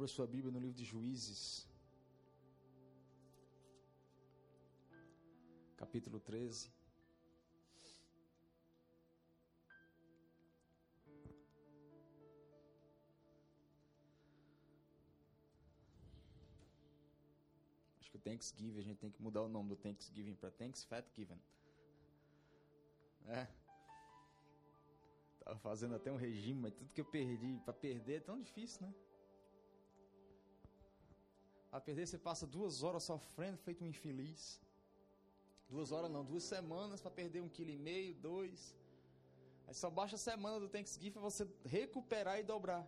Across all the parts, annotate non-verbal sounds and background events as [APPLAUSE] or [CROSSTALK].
Abra sua Bíblia no livro de Juízes, capítulo 13. Acho que o Thanksgiving, a gente tem que mudar o nome do Thanksgiving para Thanks Fat. É. Tava fazendo até um regime, mas tudo que eu perdi, para perder é tão difícil, né? A perder você passa duas horas sofrendo, feito um infeliz. Duas horas não, duas semanas para perder um quilo e meio, dois. Aí só baixa a semana do Thanksgiving para você recuperar e dobrar.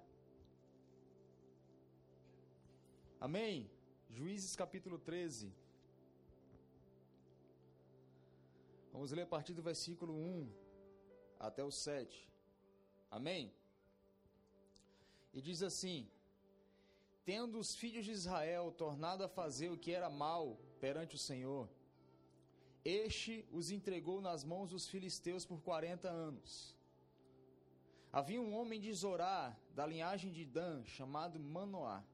Amém? Juízes capítulo 13. Vamos ler a partir do versículo 1 até o 7. Amém? E diz assim: Tendo os filhos de Israel tornado a fazer o que era mal perante o Senhor, este os entregou nas mãos dos filisteus por quarenta anos. Havia um homem de Zorá, da linhagem de Dan, chamado Manoá,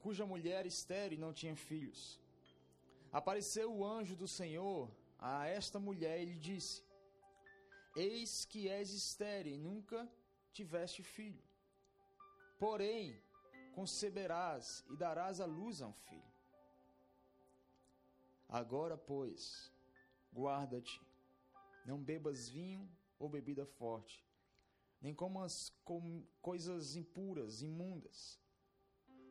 cuja mulher estéril não tinha filhos. Apareceu o anjo do Senhor a esta mulher e lhe disse: Eis que és estéril e nunca tiveste filho. Porém, conceberás e darás à luz a um filho. Agora, pois, guarda-te, não bebas vinho ou bebida forte, nem comas com coisas impuras, imundas,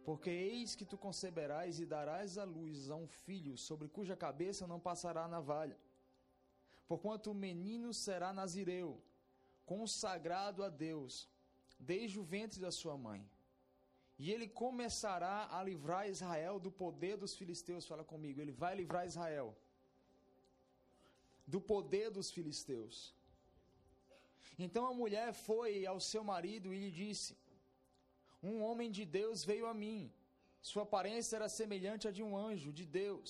porque eis que tu conceberás e darás à luz a um filho sobre cuja cabeça não passará a navalha. Porquanto o menino será nazireu, consagrado a Deus, desde o ventre da sua mãe e ele começará a livrar Israel do poder dos filisteus. Fala comigo, ele vai livrar Israel do poder dos filisteus. Então a mulher foi ao seu marido e lhe disse: Um homem de Deus veio a mim. Sua aparência era semelhante à de um anjo de Deus,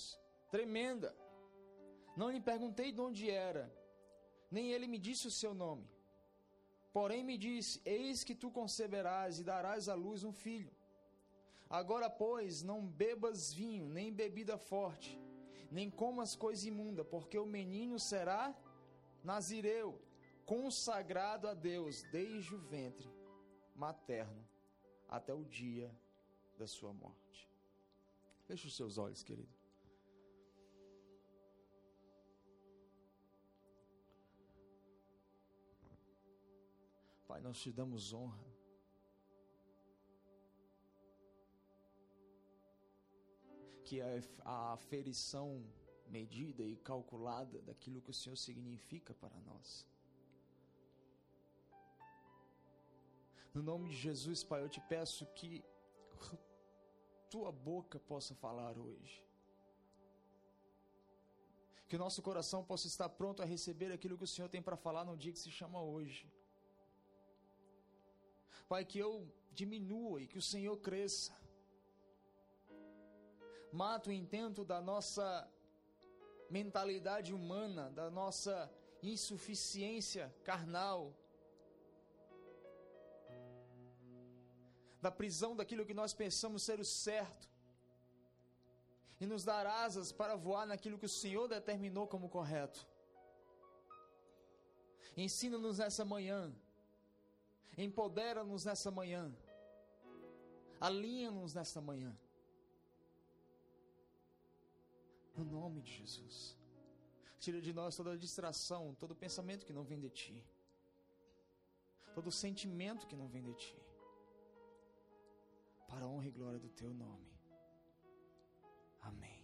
tremenda. Não lhe perguntei de onde era, nem ele me disse o seu nome. Porém me disse: Eis que tu conceberás e darás à luz um filho. Agora, pois, não bebas vinho, nem bebida forte, nem comas coisa imunda, porque o menino será nazireu, consagrado a Deus desde o ventre materno até o dia da sua morte. Feche os seus olhos, querido. Pai, nós te damos honra. Que a, a aferição medida e calculada daquilo que o Senhor significa para nós. No nome de Jesus, Pai, eu te peço que tua boca possa falar hoje. Que o nosso coração possa estar pronto a receber aquilo que o Senhor tem para falar no dia que se chama hoje. Pai, que eu diminua e que o Senhor cresça. Mata o intento da nossa mentalidade humana, da nossa insuficiência carnal, da prisão daquilo que nós pensamos ser o certo, e nos dar asas para voar naquilo que o Senhor determinou como correto. Ensina-nos nessa manhã, empodera-nos nessa manhã, alinha-nos nessa manhã. No nome de Jesus. Tira de nós toda distração, todo pensamento que não vem de ti, todo sentimento que não vem de ti, para a honra e glória do teu nome. Amém.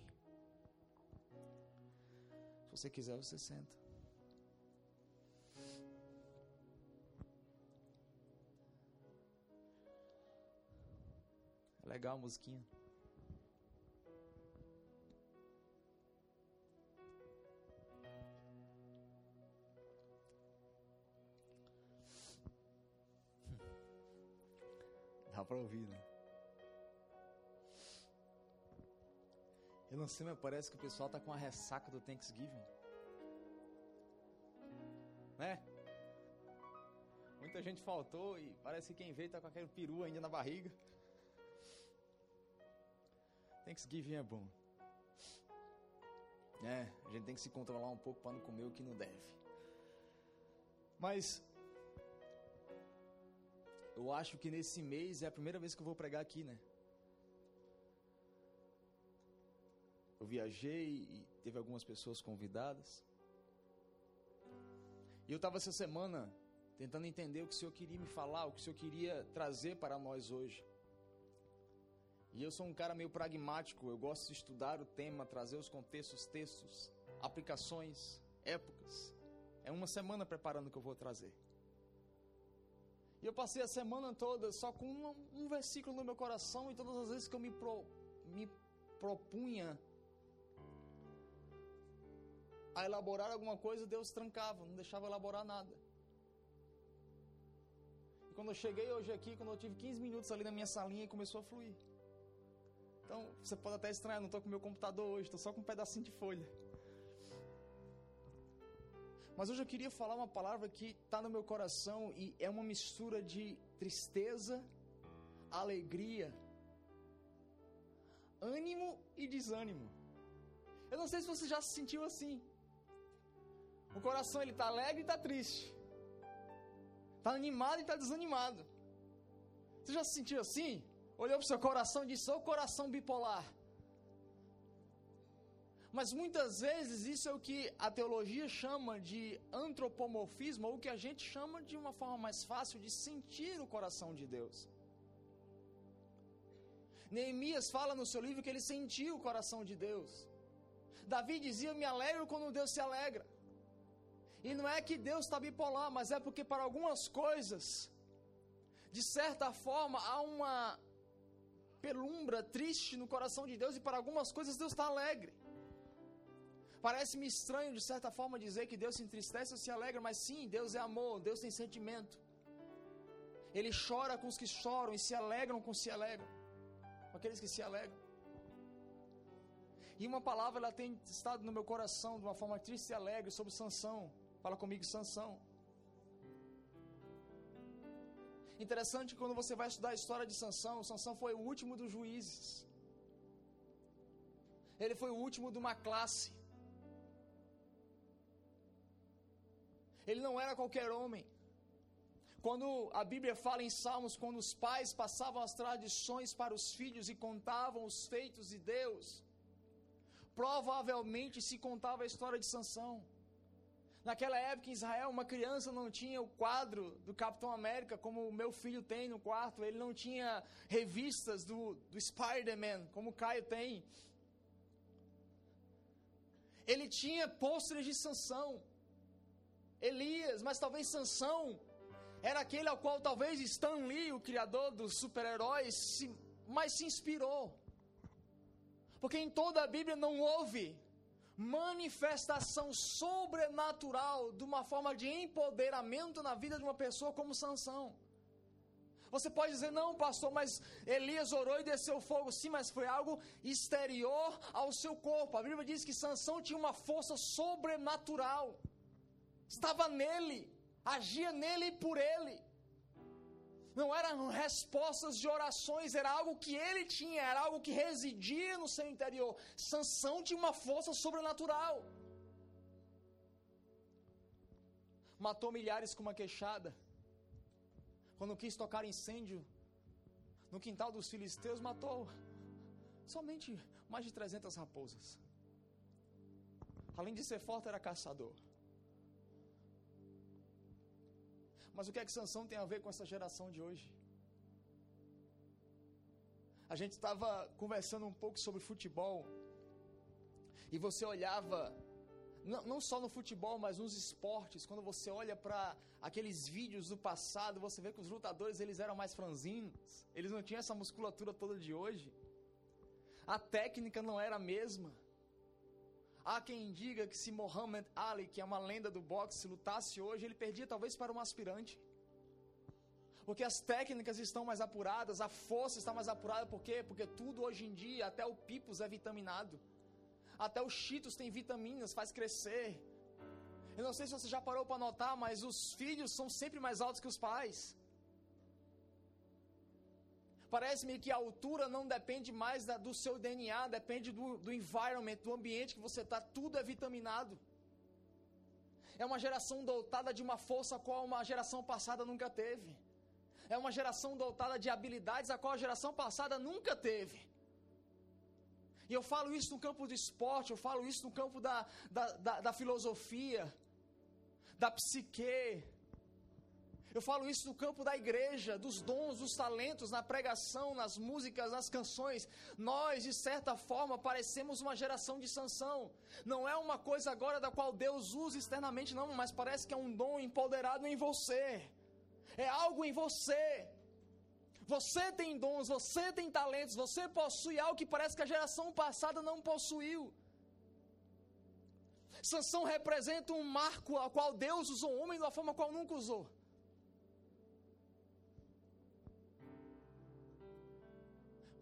Se você quiser, você senta. Legal a musiquinha. Pra ouvir, né? Eu não sei, mas parece que o pessoal tá com a ressaca do Thanksgiving. Né? Muita gente faltou e parece que quem veio tá com aquele peru ainda na barriga. Thanksgiving é bom. É, a gente tem que se controlar um pouco para não comer o que não deve. Mas eu acho que nesse mês é a primeira vez que eu vou pregar aqui, né? Eu viajei e teve algumas pessoas convidadas. E eu estava essa semana tentando entender o que o Senhor queria me falar, o que o Senhor queria trazer para nós hoje. E eu sou um cara meio pragmático, eu gosto de estudar o tema, trazer os contextos, textos, aplicações, épocas. É uma semana preparando o que eu vou trazer. E eu passei a semana toda só com um, um versículo no meu coração e todas as vezes que eu me, pro, me propunha a elaborar alguma coisa, Deus trancava, não deixava elaborar nada. E quando eu cheguei hoje aqui, quando eu tive 15 minutos ali na minha salinha, começou a fluir. Então, você pode até estranhar, não estou com meu computador hoje, estou só com um pedacinho de folha. Mas hoje eu queria falar uma palavra que está no meu coração e é uma mistura de tristeza, alegria, ânimo e desânimo. Eu não sei se você já se sentiu assim. O coração ele está alegre e está triste. Está animado e está desanimado. Você já se sentiu assim? Olhou para o seu coração e disse: Ô coração bipolar. Mas muitas vezes isso é o que a teologia chama de antropomorfismo, ou o que a gente chama de uma forma mais fácil de sentir o coração de Deus. Neemias fala no seu livro que ele sentiu o coração de Deus. Davi dizia: Me alegro quando Deus se alegra. E não é que Deus está bipolar, mas é porque para algumas coisas, de certa forma, há uma pelumbra triste no coração de Deus, e para algumas coisas Deus está alegre. Parece-me estranho, de certa forma, dizer que Deus se entristece ou se alegra, mas sim, Deus é amor, Deus tem sentimento. Ele chora com os que choram e se alegram com os que se alegram, com aqueles que se alegram. E uma palavra ela tem estado no meu coração de uma forma triste e alegre sobre Sansão. Fala comigo, Sansão. Interessante quando você vai estudar a história de Sansão, Sansão foi o último dos juízes. Ele foi o último de uma classe. Ele não era qualquer homem. Quando a Bíblia fala em Salmos, quando os pais passavam as tradições para os filhos e contavam os feitos de Deus, provavelmente se contava a história de Sansão. Naquela época em Israel, uma criança não tinha o quadro do Capitão América, como o meu filho tem no quarto. Ele não tinha revistas do, do Spider-Man, como o Caio tem. Ele tinha pôsteres de Sansão, Elias, mas talvez Sansão era aquele ao qual talvez Stan Lee, o criador dos super-heróis, mais se inspirou. Porque em toda a Bíblia não houve manifestação sobrenatural de uma forma de empoderamento na vida de uma pessoa como Sansão. Você pode dizer, não, pastor, mas Elias orou e desceu fogo. Sim, mas foi algo exterior ao seu corpo. A Bíblia diz que Sansão tinha uma força sobrenatural. Estava nele, agia nele e por ele não eram respostas de orações, era algo que ele tinha, era algo que residia no seu interior. Sansão tinha uma força sobrenatural. Matou milhares com uma queixada. Quando quis tocar incêndio no quintal dos filisteus, matou somente mais de 300 raposas. Além de ser forte, era caçador. Mas o que é que Sansão tem a ver com essa geração de hoje? A gente estava conversando um pouco sobre futebol. E você olhava, não, não só no futebol, mas nos esportes, quando você olha para aqueles vídeos do passado, você vê que os lutadores eles eram mais franzinos, eles não tinham essa musculatura toda de hoje. A técnica não era a mesma. Há quem diga que se Muhammad Ali, que é uma lenda do boxe, lutasse hoje, ele perdia talvez para um aspirante. Porque as técnicas estão mais apuradas, a força está mais apurada, por quê? Porque tudo hoje em dia, até o pipos é vitaminado. Até os cheetos tem vitaminas, faz crescer. Eu não sei se você já parou para notar, mas os filhos são sempre mais altos que os pais. Parece-me que a altura não depende mais da, do seu DNA, depende do, do environment, do ambiente que você está, tudo é vitaminado. É uma geração dotada de uma força a qual uma geração passada nunca teve. É uma geração dotada de habilidades a qual a geração passada nunca teve. E eu falo isso no campo do esporte, eu falo isso no campo da, da, da, da filosofia, da psique, eu falo isso no campo da igreja, dos dons, dos talentos, na pregação, nas músicas, nas canções. Nós, de certa forma, parecemos uma geração de sanção. Não é uma coisa agora da qual Deus usa externamente, não, mas parece que é um dom empoderado em você. É algo em você. Você tem dons, você tem talentos, você possui algo que parece que a geração passada não possuiu. Sansão representa um marco a qual Deus usou o homem de uma forma qual nunca usou.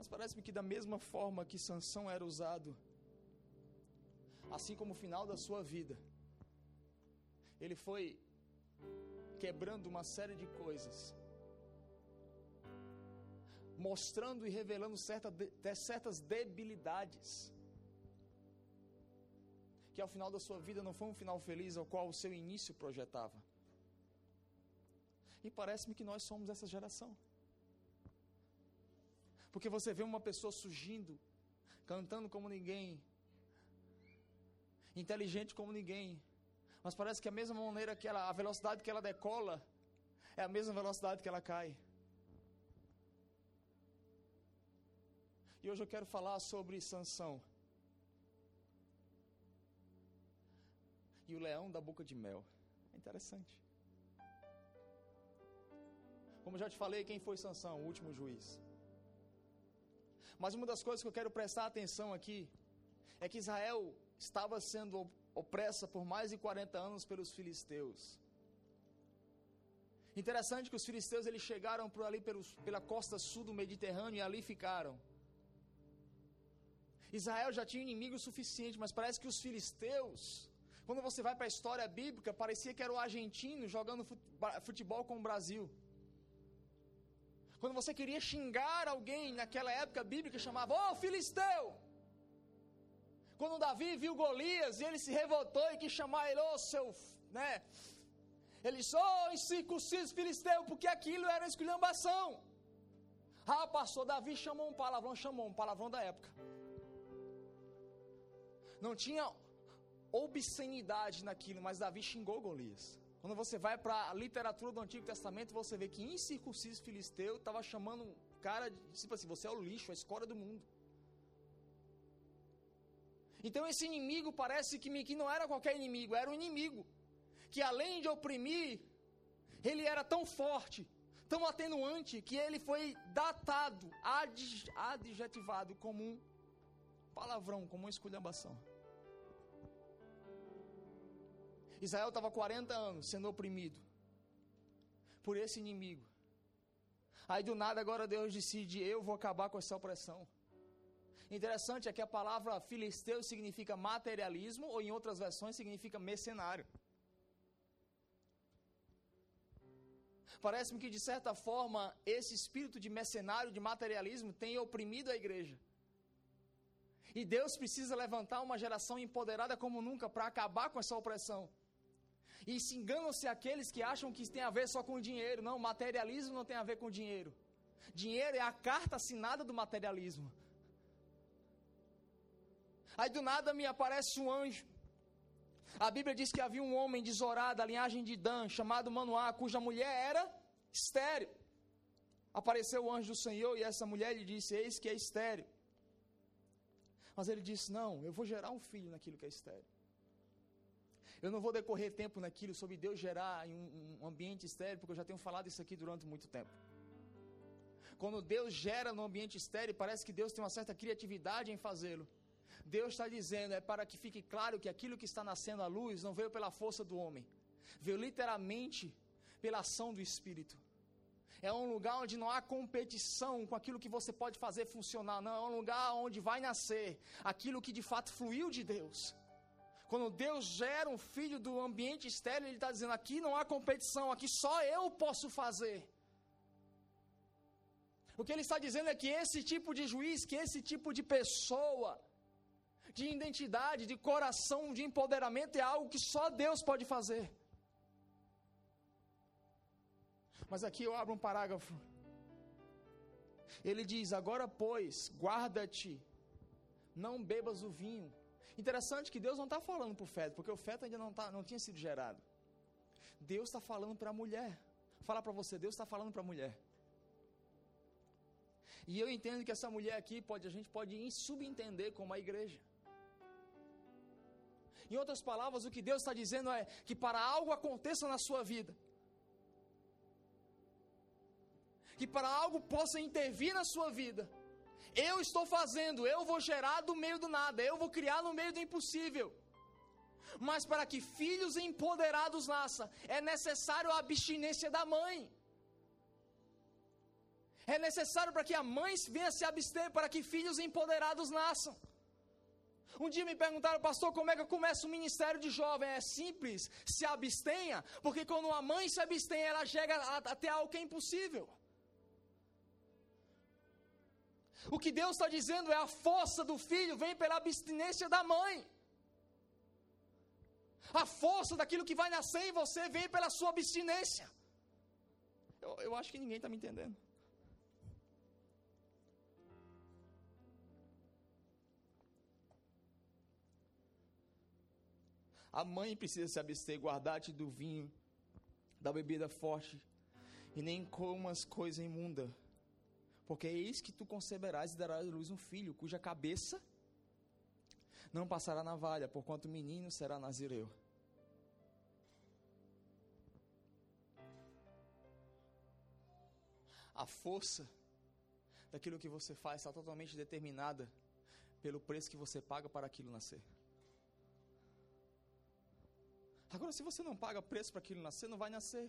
Mas parece-me que da mesma forma que Sansão era usado, assim como o final da sua vida, ele foi quebrando uma série de coisas, mostrando e revelando certa, certas debilidades, que ao final da sua vida não foi um final feliz ao qual o seu início projetava. E parece-me que nós somos essa geração. Porque você vê uma pessoa surgindo, cantando como ninguém, inteligente como ninguém, mas parece que a mesma maneira que ela, a velocidade que ela decola, é a mesma velocidade que ela cai. E hoje eu quero falar sobre Sansão. E o leão da boca de mel. É interessante. Como já te falei, quem foi Sansão, o último juiz? Mas uma das coisas que eu quero prestar atenção aqui é que Israel estava sendo opressa por mais de 40 anos pelos filisteus. Interessante que os filisteus eles chegaram por ali pelos, pela costa sul do Mediterrâneo e ali ficaram. Israel já tinha inimigo suficiente, mas parece que os filisteus, quando você vai para a história bíblica, parecia que era o argentino jogando futebol com o Brasil. Quando você queria xingar alguém naquela época bíblica, chamava, ô oh, filisteu! Quando Davi viu Golias e ele se revoltou e quis chamar ele, ô oh, seu, né? Ele disse, ô oh, incircunciso filisteu, porque aquilo era esculhambação. Ah, pastor, Davi chamou um palavrão, chamou um palavrão da época. Não tinha obscenidade naquilo, mas Davi xingou Golias. Quando você vai para a literatura do Antigo Testamento, você vê que incircunciso filisteu estava chamando um cara de, tipo assim, você é o lixo, a escória do mundo. Então esse inimigo parece que, que não era qualquer inimigo, era um inimigo. Que além de oprimir, ele era tão forte, tão atenuante, que ele foi datado, adjetivado como um palavrão, como uma esculhambação. Israel estava 40 anos sendo oprimido por esse inimigo. Aí do nada agora Deus decide: eu vou acabar com essa opressão. Interessante é que a palavra filisteu significa materialismo, ou em outras versões significa mercenário. Parece-me que de certa forma esse espírito de mercenário, de materialismo, tem oprimido a igreja. E Deus precisa levantar uma geração empoderada como nunca para acabar com essa opressão. E se enganam-se aqueles que acham que isso tem a ver só com dinheiro. Não, materialismo não tem a ver com dinheiro. Dinheiro é a carta assinada do materialismo. Aí do nada me aparece um anjo. A Bíblia diz que havia um homem de Zorá, da linhagem de Dan, chamado Manoá, cuja mulher era estéreo. Apareceu o anjo do Senhor e essa mulher lhe disse: Eis que é estéreo. Mas ele disse: Não, eu vou gerar um filho naquilo que é estéreo. Eu não vou decorrer tempo naquilo sobre Deus gerar um, um ambiente estéreo, porque eu já tenho falado isso aqui durante muito tempo. Quando Deus gera no ambiente estéreo, parece que Deus tem uma certa criatividade em fazê-lo. Deus está dizendo, é para que fique claro que aquilo que está nascendo à luz não veio pela força do homem, veio literalmente pela ação do Espírito. É um lugar onde não há competição com aquilo que você pode fazer funcionar, não. É um lugar onde vai nascer aquilo que de fato fluiu de Deus. Quando Deus gera um filho do ambiente estéreo, Ele está dizendo: aqui não há competição, aqui só eu posso fazer. O que ele está dizendo é que esse tipo de juiz, que esse tipo de pessoa, de identidade, de coração, de empoderamento, é algo que só Deus pode fazer. Mas aqui eu abro um parágrafo. Ele diz: Agora, pois, guarda-te, não bebas o vinho. Interessante que Deus não está falando para o feto, porque o feto ainda não, tá, não tinha sido gerado. Deus está falando para a mulher. Fala para você, Deus está falando para a mulher. E eu entendo que essa mulher aqui pode, a gente pode subentender como a igreja. Em outras palavras, o que Deus está dizendo é que para algo aconteça na sua vida, que para algo possa intervir na sua vida, eu estou fazendo, eu vou gerar do meio do nada, eu vou criar no meio do impossível. Mas para que filhos empoderados nasçam, é necessário a abstinência da mãe. É necessário para que a mãe venha se abster, para que filhos empoderados nasçam. Um dia me perguntaram, pastor, como é que eu começo o ministério de jovem? É simples, se abstenha, porque quando uma mãe se abstém, ela chega até algo que é impossível. O que Deus está dizendo é a força do filho vem pela abstinência da mãe. A força daquilo que vai nascer em você vem pela sua abstinência. Eu, eu acho que ninguém está me entendendo. A mãe precisa se abster, guardar-te do vinho, da bebida forte, e nem comas coisa imunda. Porque eis que tu conceberás e darás à luz um filho, cuja cabeça não passará navalha, porquanto o menino será nazireu. A força daquilo que você faz está totalmente determinada pelo preço que você paga para aquilo nascer. Agora, se você não paga preço para aquilo nascer, não vai nascer.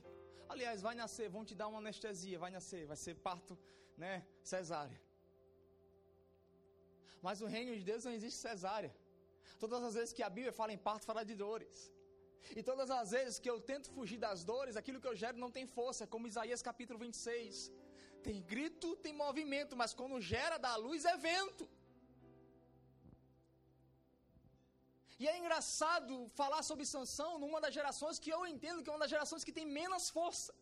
Aliás, vai nascer, vão te dar uma anestesia, vai nascer, vai ser parto, né, cesárea. Mas no reino de Deus não existe cesárea. Todas as vezes que a Bíblia fala em parto, fala de dores. E todas as vezes que eu tento fugir das dores, aquilo que eu gero não tem força, como Isaías capítulo 26. Tem grito, tem movimento, mas quando gera da luz é vento. E é engraçado falar sobre Sansão numa das gerações que eu entendo que é uma das gerações que tem menos força.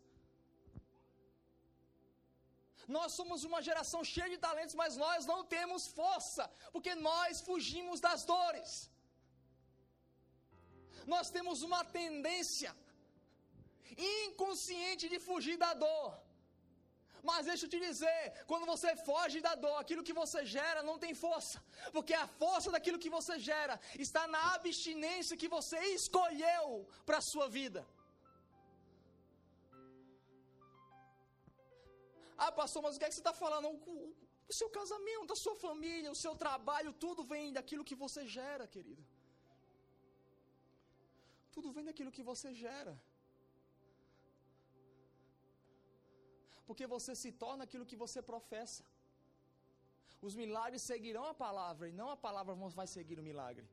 Nós somos uma geração cheia de talentos, mas nós não temos força, porque nós fugimos das dores. Nós temos uma tendência inconsciente de fugir da dor. Mas deixa eu te dizer, quando você foge da dor, aquilo que você gera não tem força, porque a força daquilo que você gera está na abstinência que você escolheu para a sua vida. Ah, pastor, mas o que, é que você está falando? O, seu casamento, a sua família, o seu trabalho, tudo vem daquilo que você gera, querido. Tudo vem daquilo que você gera. Porque você se torna aquilo que você professa. Os milagres seguirão a palavra e não a palavra vai seguir o milagre.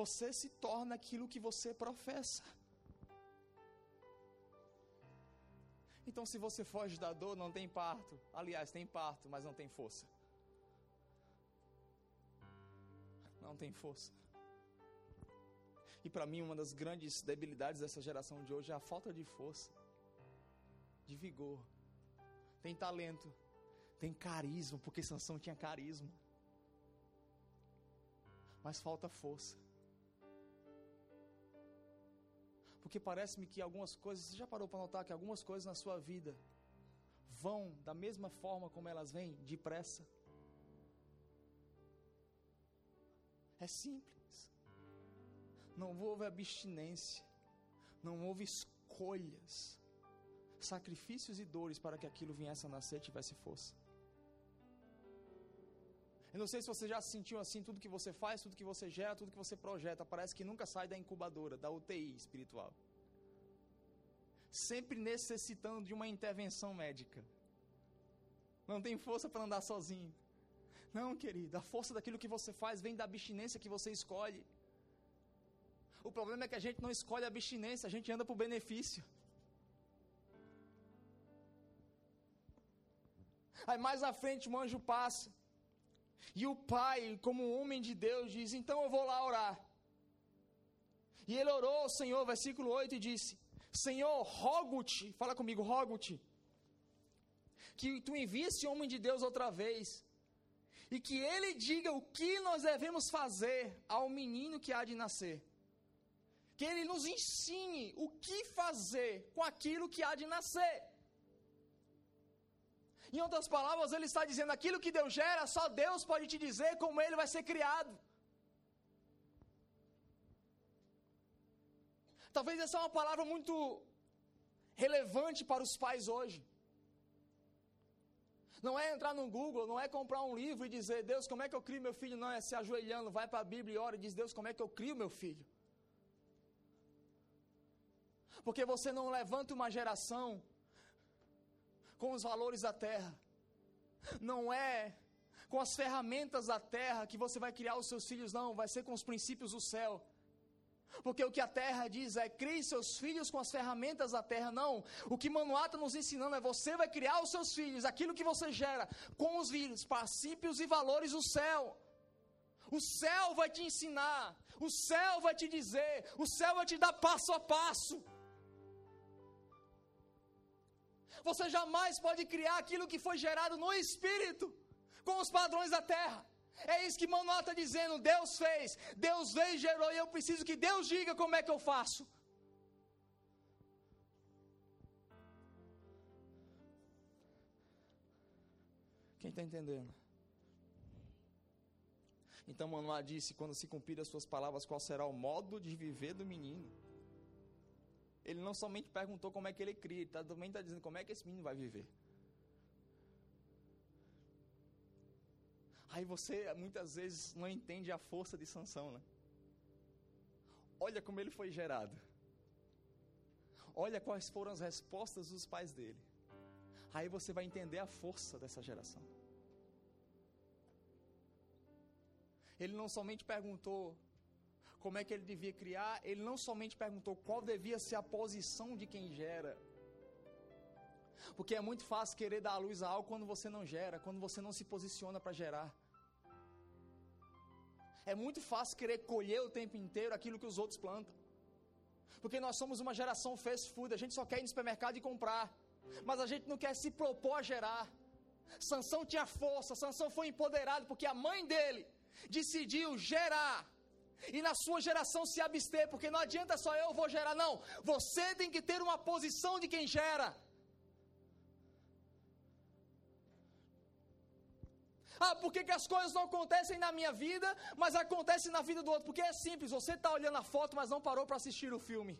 Você se torna aquilo que você professa. Então, se você foge da dor, não tem parto. Aliás, tem parto, mas não tem força. Não tem força. E para mim, uma das grandes debilidades dessa geração de hoje é a falta de força de vigor, tem talento, tem carisma, porque Sansão tinha carisma. Mas falta força. Porque parece-me que algumas coisas, você já parou para notar que algumas coisas na sua vida vão da mesma forma como elas vêm, depressa? É simples. Não houve abstinência, não houve escolhas sacrifícios e dores para que aquilo viesse a nascer e tivesse força. Eu não sei se você já se sentiu assim, tudo que você faz, tudo que você gera, tudo que você projeta, parece que nunca sai da incubadora, da UTI espiritual. Sempre necessitando de uma intervenção médica. Não tem força para andar sozinho. Não, querido, a força daquilo que você faz vem da abstinência que você escolhe. O problema é que a gente não escolhe a abstinência, a gente anda por benefício. Aí mais à frente o anjo passa. E o pai, como homem de Deus, diz: Então eu vou lá orar. E ele orou ao Senhor, versículo 8, e disse: Senhor, rogo-te, fala comigo, rogo-te, que tu envie esse homem de Deus outra vez, e que ele diga o que nós devemos fazer ao menino que há de nascer. Que ele nos ensine o que fazer com aquilo que há de nascer. Em outras palavras, ele está dizendo: aquilo que Deus gera, só Deus pode te dizer como ele vai ser criado. Talvez essa é uma palavra muito relevante para os pais hoje. Não é entrar no Google, não é comprar um livro e dizer, Deus, como é que eu crio meu filho? Não, é se ajoelhando, vai para a Bíblia e ora e diz, Deus, como é que eu crio meu filho? Porque você não levanta uma geração com os valores da terra. Não é com as ferramentas da terra que você vai criar os seus filhos, não, vai ser com os princípios do céu. Porque o que a terra diz é: crie seus filhos com as ferramentas da terra. Não. O que Manoá está nos ensinando é: você vai criar os seus filhos, aquilo que você gera, com os princípios e valores do céu. O céu vai te ensinar, o céu vai te dizer, o céu vai te dar passo a passo. Você jamais pode criar aquilo que foi gerado no espírito, com os padrões da terra. É isso que Manuel está dizendo. Deus fez, Deus veio e gerou, e eu preciso que Deus diga como é que eu faço. Quem está entendendo? Então Manoá disse: quando se cumprir as suas palavras, qual será o modo de viver do menino? Ele não somente perguntou como é que ele cria, ele tá, também está dizendo como é que esse menino vai viver. Aí você muitas vezes não entende a força de Sansão, né? Olha como ele foi gerado. Olha quais foram as respostas dos pais dele. Aí você vai entender a força dessa geração. Ele não somente perguntou como é que ele devia criar, ele não somente perguntou qual devia ser a posição de quem gera. Porque é muito fácil querer dar a luz a algo quando você não gera, quando você não se posiciona para gerar. É muito fácil querer colher o tempo inteiro aquilo que os outros plantam. Porque nós somos uma geração fast food, a gente só quer ir no supermercado e comprar. Mas a gente não quer se propor a gerar. Sansão tinha força, Sansão foi empoderado porque a mãe dele decidiu gerar e na sua geração se abster, porque não adianta só eu vou gerar, não. Você tem que ter uma posição de quem gera. Ah, por que, que as coisas não acontecem na minha vida, mas acontecem na vida do outro? Porque é simples, você está olhando a foto, mas não parou para assistir o filme.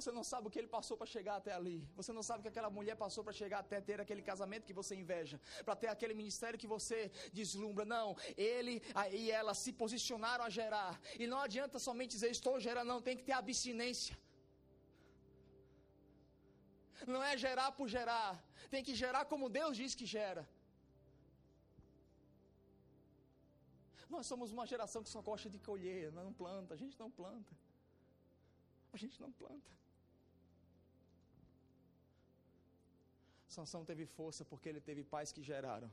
Você não sabe o que ele passou para chegar até ali. Você não sabe o que aquela mulher passou para chegar até ter aquele casamento que você inveja, para ter aquele ministério que você deslumbra. Não, ele e ela se posicionaram a gerar. E não adianta somente dizer estou gerando, não, tem que ter abstinência. Não é gerar por gerar, tem que gerar como Deus diz que gera. Nós somos uma geração que só gosta de colher, não planta, a gente não planta. A gente não planta. Sansão teve força porque ele teve pais que geraram,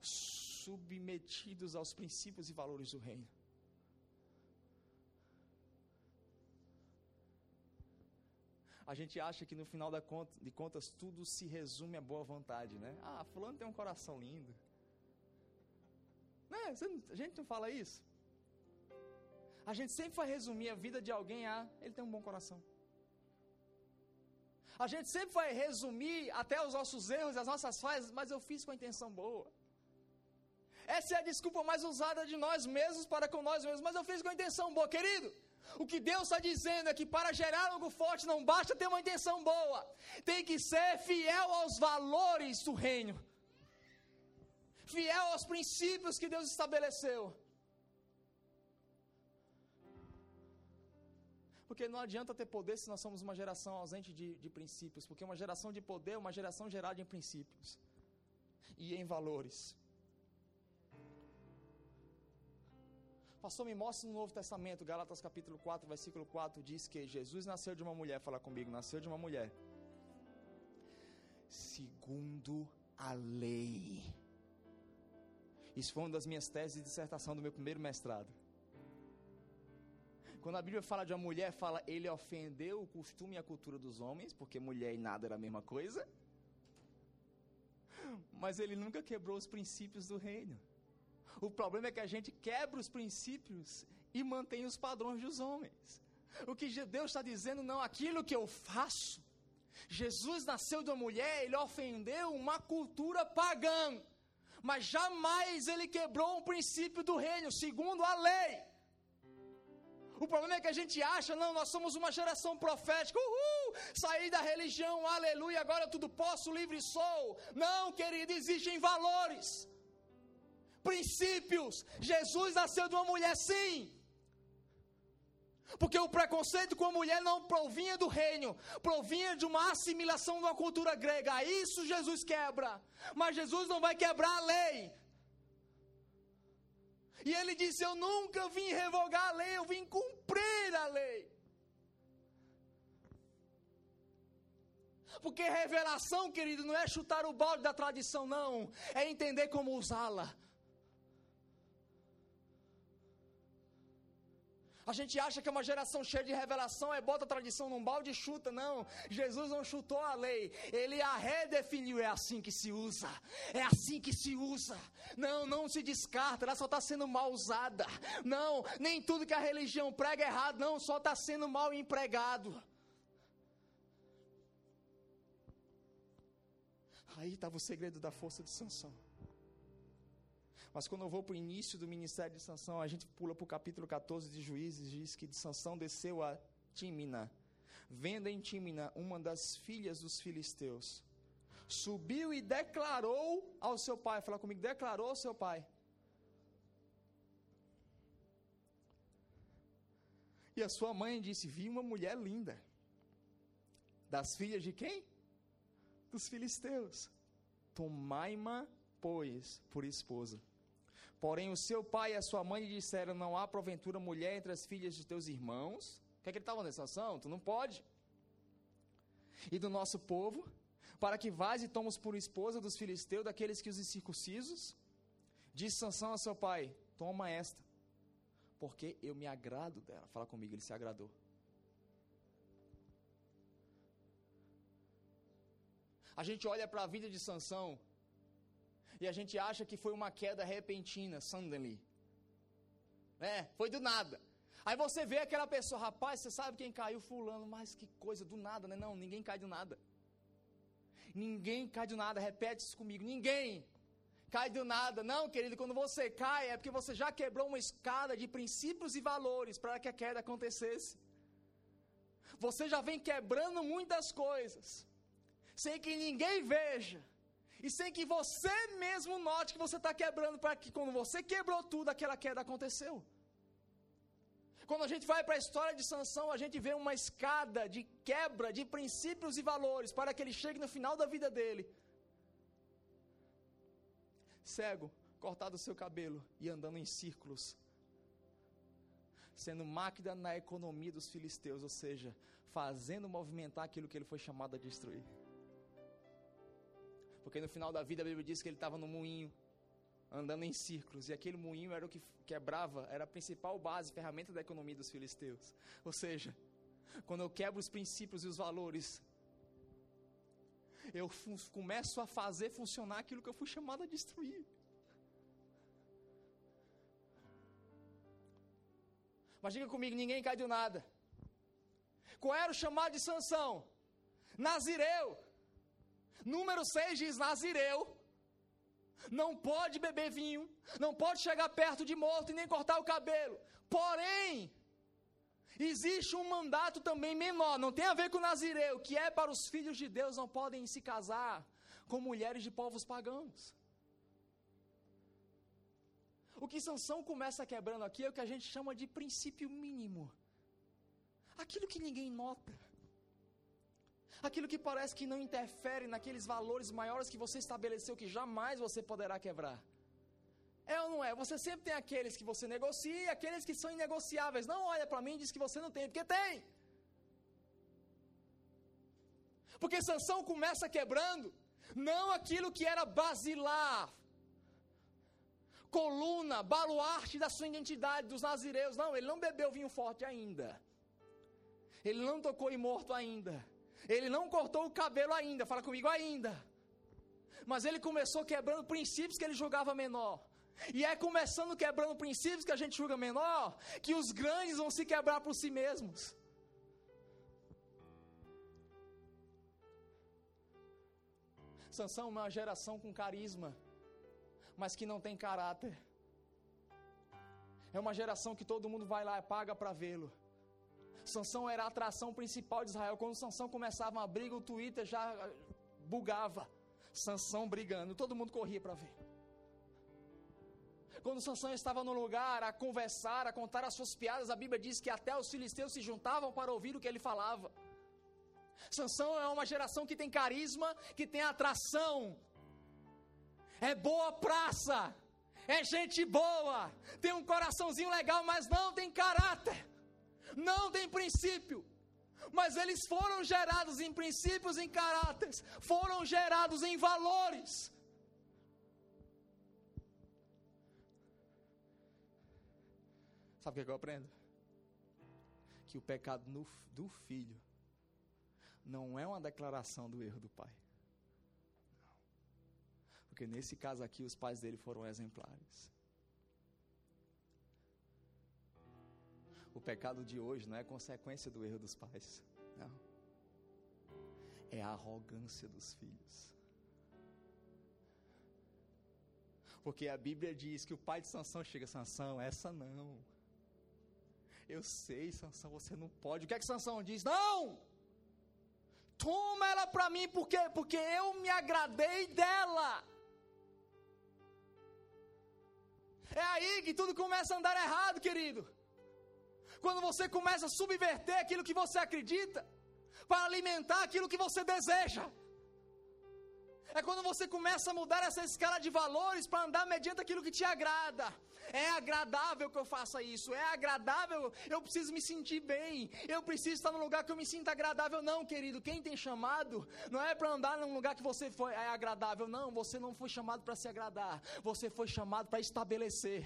submetidos aos princípios e valores do reino. A gente acha que no final de contas tudo se resume à boa vontade, né? Ah, fulano tem um coração lindo. Né? A gente não fala isso? A gente sempre vai resumir a vida de alguém a ele tem um bom coração. A gente sempre vai resumir até os nossos erros as nossas falhas, mas eu fiz com a intenção boa. Essa é a desculpa mais usada de nós mesmos para com nós mesmos, mas eu fiz com a intenção boa, querido. O que Deus está dizendo é que para gerar algo forte não basta ter uma intenção boa, tem que ser fiel aos valores do reino, fiel aos princípios que Deus estabeleceu. Porque não adianta ter poder se nós somos uma geração ausente de, de princípios. Porque uma geração de poder é uma geração gerada em princípios e em valores. Pastor, me mostra no Novo Testamento, Galatas capítulo 4, versículo 4, diz que Jesus nasceu de uma mulher, fala comigo, nasceu de uma mulher. segundo a lei. Isso foi uma das minhas teses de dissertação do meu primeiro mestrado. Quando a Bíblia fala de uma mulher, fala ele ofendeu o costume e a cultura dos homens, porque mulher e nada era a mesma coisa. Mas ele nunca quebrou os princípios do reino. O problema é que a gente quebra os princípios e mantém os padrões dos homens. O que Deus está dizendo, não, aquilo que eu faço. Jesus nasceu de uma mulher, ele ofendeu uma cultura pagã, mas jamais ele quebrou um princípio do reino, segundo a lei. O problema é que a gente acha, não, nós somos uma geração profética, uhul, saí da religião, aleluia, agora tudo posso, livre sou. Não, querido, existem valores, princípios. Jesus nasceu de uma mulher, sim, porque o preconceito com a mulher não provinha do reino, provinha de uma assimilação de uma cultura grega. Isso Jesus quebra. Mas Jesus não vai quebrar a lei. E ele disse: Eu nunca vim revogar a lei, eu vim cumprir a lei. Porque revelação, querido, não é chutar o balde da tradição, não. É entender como usá-la. A gente acha que é uma geração cheia de revelação, é bota a tradição num balde e chuta. Não, Jesus não chutou a lei, ele a redefiniu. É assim que se usa, é assim que se usa. Não, não se descarta, ela só está sendo mal usada. Não, nem tudo que a religião prega é errado, não, só está sendo mal empregado. Aí estava o segredo da força de Sansão. Mas quando eu vou para o início do ministério de Sansão, a gente pula para o capítulo 14 de Juízes, diz que de Sansão desceu a Tímina, vendo em Tímina uma das filhas dos filisteus. Subiu e declarou ao seu pai, fala comigo, declarou ao seu pai. E a sua mãe disse: Vi uma mulher linda. Das filhas de quem? Dos filisteus. Tomai-ma, pois, por esposa. Porém, o seu pai e a sua mãe lhe disseram: Não há porventura mulher entre as filhas de teus irmãos. O que é que ele estava nessa ação? Tu não pode. E do nosso povo, para que vás e tomes por esposa dos filisteus, daqueles que os incircuncisos. Disse Sansão a seu pai: Toma esta, porque eu me agrado dela. Fala comigo, ele se agradou. A gente olha para a vida de Sansão e a gente acha que foi uma queda repentina, suddenly. É, foi do nada. Aí você vê aquela pessoa, rapaz, você sabe quem caiu? Fulano, mas que coisa, do nada, né? Não, ninguém cai do nada. Ninguém cai do nada, repete isso comigo, ninguém cai do nada. Não, querido, quando você cai é porque você já quebrou uma escada de princípios e valores para que a queda acontecesse. Você já vem quebrando muitas coisas, sem que ninguém veja e sem que você mesmo note que você está quebrando, para que quando você quebrou tudo, aquela queda aconteceu. Quando a gente vai para a história de Sansão, a gente vê uma escada de quebra de princípios e valores para que ele chegue no final da vida dele. Cego, cortado o seu cabelo e andando em círculos, sendo máquina na economia dos filisteus, ou seja, fazendo movimentar aquilo que ele foi chamado a destruir. Porque no final da vida a Bíblia diz que ele estava no moinho, andando em círculos, e aquele moinho era o que quebrava, era a principal base, ferramenta da economia dos filisteus. Ou seja, quando eu quebro os princípios e os valores, eu começo a fazer funcionar aquilo que eu fui chamado a destruir. Diga comigo, ninguém cai do nada. Qual era o chamado de Sansão? Nazireu. Número 6 diz: Nazireu não pode beber vinho, não pode chegar perto de morto e nem cortar o cabelo. Porém, existe um mandato também menor, não tem a ver com Nazireu, que é para os filhos de Deus não podem se casar com mulheres de povos pagãos. O que Sansão começa quebrando aqui é o que a gente chama de princípio mínimo. Aquilo que ninguém nota aquilo que parece que não interfere naqueles valores maiores que você estabeleceu que jamais você poderá quebrar. É ou não é? Você sempre tem aqueles que você negocia e aqueles que são inegociáveis. Não olha para mim e diz que você não tem, porque tem. Porque Sansão começa quebrando Não aquilo que era basilar, coluna, baluarte da sua identidade, dos nazireus. Não, ele não bebeu vinho forte ainda. Ele não tocou em morto ainda. Ele não cortou o cabelo ainda. Fala comigo ainda. Mas ele começou quebrando princípios que ele julgava menor. E é começando quebrando princípios que a gente julga menor, que os grandes vão se quebrar por si mesmos. Sansão é uma geração com carisma, mas que não tem caráter. É uma geração que todo mundo vai lá e paga para vê-lo. Sansão era a atração principal de Israel. Quando Sansão começava uma briga, o Twitter já bugava. Sansão brigando, todo mundo corria para ver. Quando Sansão estava no lugar a conversar, a contar as suas piadas, a Bíblia diz que até os filisteus se juntavam para ouvir o que ele falava. Sansão é uma geração que tem carisma, que tem atração. É boa praça. É gente boa. Tem um coraçãozinho legal, mas não tem caráter. Não tem princípio. Mas eles foram gerados em princípios, em caráteres, foram gerados em valores. Sabe o que eu aprendo? Que o pecado no, do filho não é uma declaração do erro do pai. Porque nesse caso aqui, os pais dele foram exemplares. O pecado de hoje não é consequência do erro dos pais. Não. É a arrogância dos filhos. Porque a Bíblia diz que o pai de Sansão chega, Sansão, essa não. Eu sei, Sansão, você não pode. O que é que Sansão diz? Não! Toma ela para mim, por quê? Porque eu me agradei dela. É aí que tudo começa a andar errado, querido. Quando você começa a subverter aquilo que você acredita, para alimentar aquilo que você deseja. É quando você começa a mudar essa escala de valores para andar mediante aquilo que te agrada. É agradável que eu faça isso, é agradável, eu preciso me sentir bem, eu preciso estar num lugar que eu me sinta agradável. Não, querido, quem tem chamado não é para andar num lugar que você foi, é agradável. Não, você não foi chamado para se agradar, você foi chamado para estabelecer.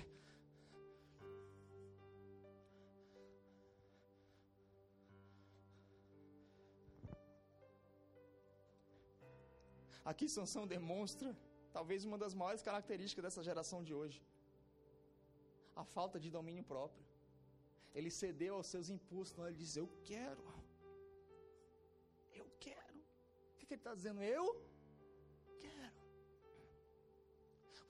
Aqui Sansão demonstra talvez uma das maiores características dessa geração de hoje. A falta de domínio próprio. Ele cedeu aos seus impulsos, então ele diz: Eu quero. Eu quero. O que, que ele está dizendo? Eu quero.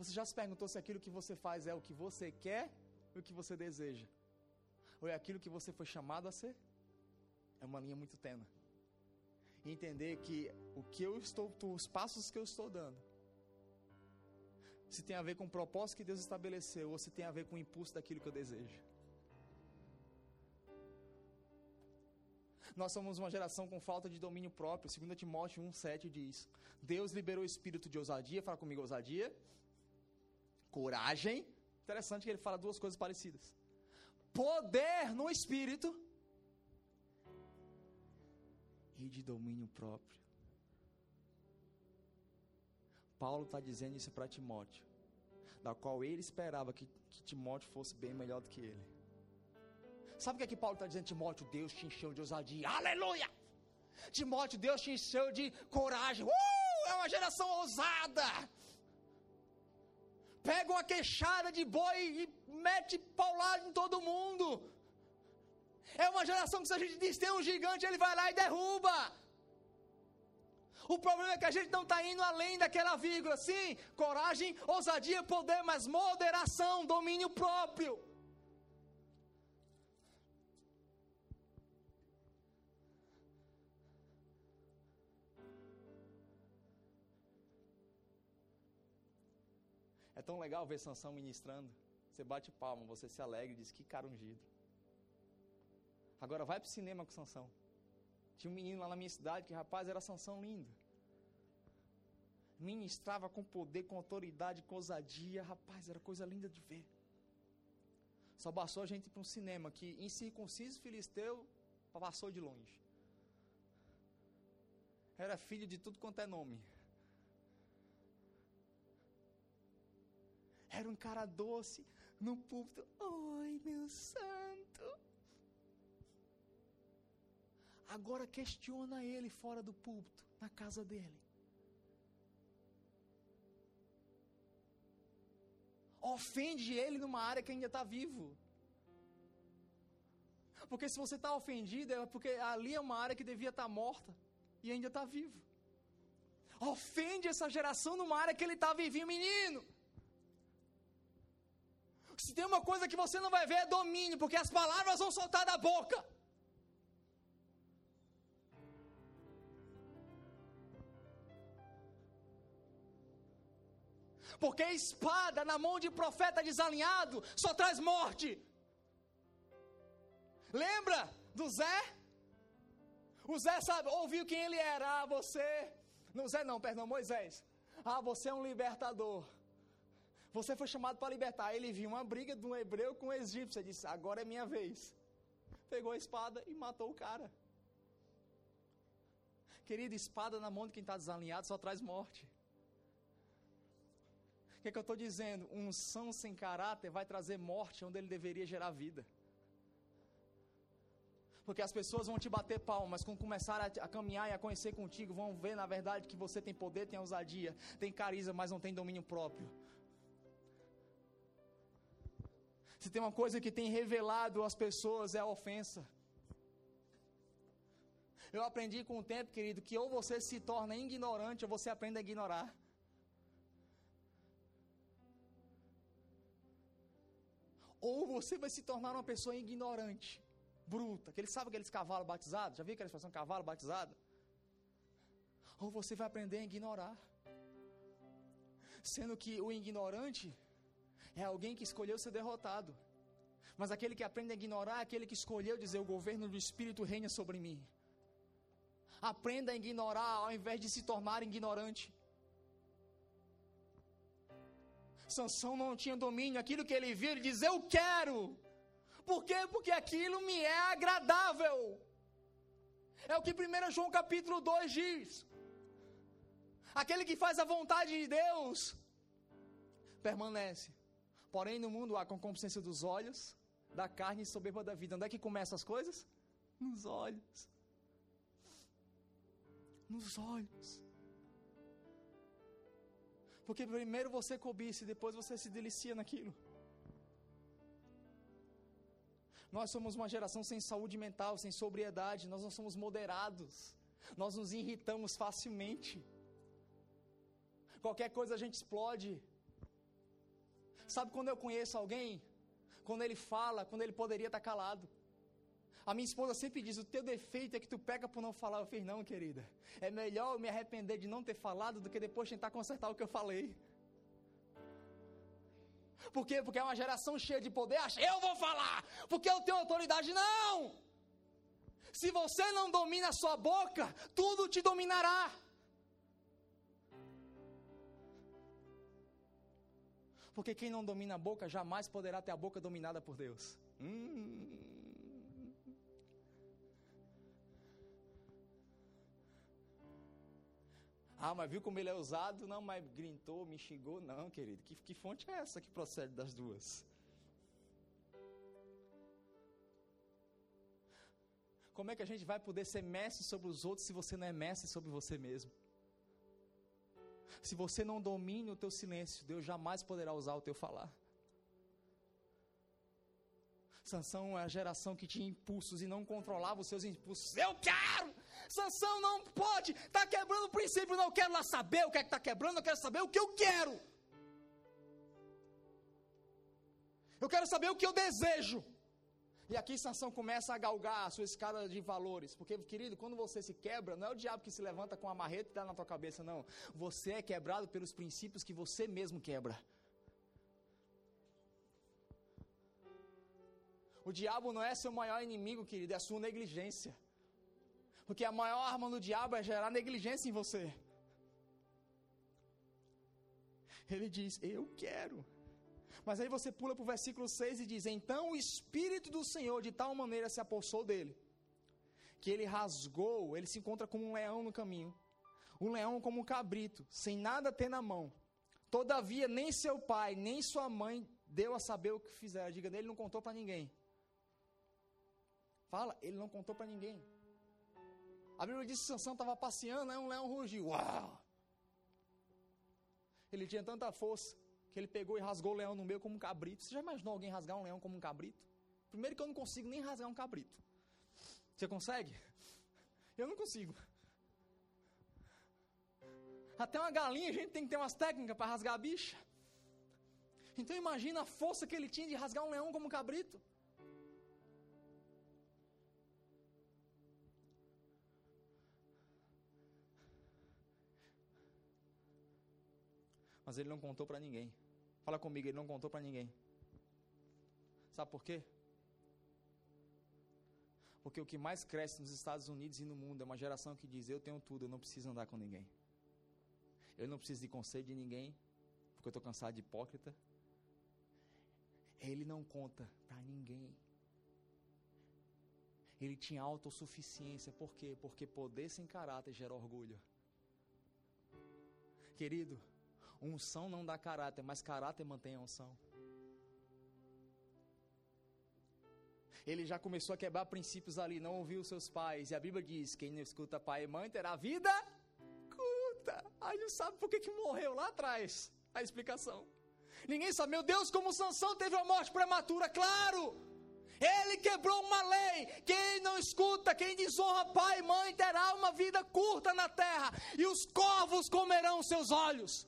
Você já se perguntou se aquilo que você faz é o que você quer ou o que você deseja? Ou é aquilo que você foi chamado a ser? É uma linha muito e entender que o que eu estou, os passos que eu estou dando, se tem a ver com o propósito que Deus estabeleceu ou se tem a ver com o impulso daquilo que eu desejo. Nós somos uma geração com falta de domínio próprio. 2 Timóteo 1,7 diz: Deus liberou o espírito de ousadia, fala comigo, ousadia, coragem. Interessante que ele fala duas coisas parecidas: poder no espírito e de domínio próprio. Paulo está dizendo isso para Timóteo, da qual ele esperava que, que Timóteo fosse bem melhor do que ele. Sabe o que é que Paulo está dizendo? Timóteo, Deus te encheu de ousadia, aleluia! Timóteo, Deus te encheu de coragem, uh, é uma geração ousada. Pega uma queixada de boi e mete paulado em todo mundo. É uma geração que se a gente diz tem um gigante, ele vai lá e derruba. O problema é que a gente não está indo além daquela vírgula. Sim, coragem, ousadia, poder, mas moderação, domínio próprio. É tão legal ver Sansão ministrando. Você bate palma, você se alegra e diz que cara ungido. Agora vai pro cinema com Sansão. Tinha um menino lá na minha cidade que, rapaz, era Sansão lindo. Ministrava com poder, com autoridade, com ousadia. Rapaz, era coisa linda de ver. Só passou a gente para um cinema que, incircunciso filisteu, passou de longe. Era filho de tudo quanto é nome. Era um cara doce no púlpito. Oi, meu santo. Agora questiona ele fora do púlpito, na casa dele. Ofende ele numa área que ainda está vivo. Porque se você está ofendido, é porque ali é uma área que devia estar tá morta e ainda está vivo. Ofende essa geração numa área que ele está vivinho, menino. Se tem uma coisa que você não vai ver é domínio, porque as palavras vão soltar da boca. Porque espada na mão de profeta desalinhado só traz morte. Lembra do Zé? O Zé sabe, ouviu quem ele era. Ah, você. Não, Zé não, perdão, Moisés. Ah, você é um libertador. Você foi chamado para libertar. Ele viu uma briga de um hebreu com um egípcio. Ele disse: Agora é minha vez. Pegou a espada e matou o cara. Querido, espada na mão de quem está desalinhado só traz morte. O que, é que eu estou dizendo? Unção sem caráter vai trazer morte onde ele deveria gerar vida. Porque as pessoas vão te bater palmas, mas quando começar a, a, caminhar e a conhecer contigo, vão ver na verdade que você tem poder, tem ousadia, tem carisma, mas não tem domínio próprio. Se tem uma coisa que tem revelado as pessoas é a ofensa. Eu aprendi com o tempo, querido, que ou você se torna ignorante ou você aprende a ignorar. Ou você vai se tornar uma pessoa ignorante bruta, que ele sabe aqueles cavalos batizados, já viu aquela expressão cavalo batizado? Ou você vai aprender a ignorar. Sendo que o ignorante é alguém que escolheu ser derrotado. Mas aquele que aprende a ignorar é aquele que escolheu dizer: o governo do Espírito reina sobre mim. Aprenda a ignorar ao invés de se tornar ignorante. Sansão não tinha domínio, aquilo que ele viu, ele diz: Eu quero. Por quê? Porque aquilo me é agradável. É o que 1 João capítulo 2 diz. Aquele que faz a vontade de Deus permanece. Porém, no mundo há concupiscência dos olhos, da carne e soberba da vida. Onde é que começam as coisas? Nos olhos. Nos olhos. Porque primeiro você cobiça e depois você se delicia naquilo. Nós somos uma geração sem saúde mental, sem sobriedade, nós não somos moderados, nós nos irritamos facilmente. Qualquer coisa a gente explode. Sabe quando eu conheço alguém? Quando ele fala, quando ele poderia estar calado. A minha esposa sempre diz: o teu defeito é que tu pega por não falar. Eu fiz, não, querida. É melhor eu me arrepender de não ter falado do que depois tentar consertar o que eu falei. Por quê? Porque é uma geração cheia de poder, acha, eu vou falar, porque eu tenho autoridade. Não! Se você não domina a sua boca, tudo te dominará. Porque quem não domina a boca jamais poderá ter a boca dominada por Deus. Hum. Ah, mas viu como ele é usado? Não, mas gritou, me xingou? Não, querido. Que, que fonte é essa que procede das duas? Como é que a gente vai poder ser mestre sobre os outros se você não é mestre sobre você mesmo? Se você não domina o teu silêncio, Deus jamais poderá usar o teu falar. Sansão é a geração que tinha impulsos e não controlava os seus impulsos. Eu quero! Sansão não pode, está quebrando o princípio, não quero lá saber o que é que está quebrando, eu quero saber o que eu quero. Eu quero saber o que eu desejo. E aqui Sansão começa a galgar a sua escada de valores. Porque, querido, quando você se quebra, não é o diabo que se levanta com a marreta e dá na tua cabeça, não. Você é quebrado pelos princípios que você mesmo quebra. O diabo não é seu maior inimigo, querido, é a sua negligência. Porque a maior arma do diabo é gerar negligência em você. Ele diz: Eu quero. Mas aí você pula para o versículo 6 e diz: Então o Espírito do Senhor de tal maneira se apossou dele, que ele rasgou, ele se encontra como um leão no caminho, um leão como um cabrito, sem nada ter na mão. Todavia, nem seu pai, nem sua mãe deu a saber o que fizeram. Diga, ele não contou para ninguém. Fala, ele não contou para ninguém. A Bíblia diz que Sansão estava passeando, aí um leão rugiu. Uau! Ele tinha tanta força que ele pegou e rasgou o leão no meio como um cabrito. Você já imaginou alguém rasgar um leão como um cabrito? Primeiro que eu não consigo nem rasgar um cabrito. Você consegue? Eu não consigo. Até uma galinha a gente tem que ter umas técnicas para rasgar a bicha. Então imagina a força que ele tinha de rasgar um leão como um cabrito. Mas ele não contou para ninguém. Fala comigo, ele não contou para ninguém. Sabe por quê? Porque o que mais cresce nos Estados Unidos e no mundo é uma geração que diz: Eu tenho tudo, eu não preciso andar com ninguém. Eu não preciso de conselho de ninguém, porque eu estou cansado de hipócrita. Ele não conta para ninguém. Ele tinha autossuficiência, por quê? Porque poder sem caráter gera orgulho. Querido, unção não dá caráter, mas caráter mantém a unção. Ele já começou a quebrar princípios ali, não ouviu seus pais. E a Bíblia diz: quem não escuta pai e mãe terá vida curta. Aí não sabe por que, que morreu lá atrás. A explicação. Ninguém sabe, meu Deus, como Sansão teve uma morte prematura, claro! Ele quebrou uma lei. Quem não escuta, quem desonra pai e mãe, terá uma vida curta na terra, e os corvos comerão seus olhos.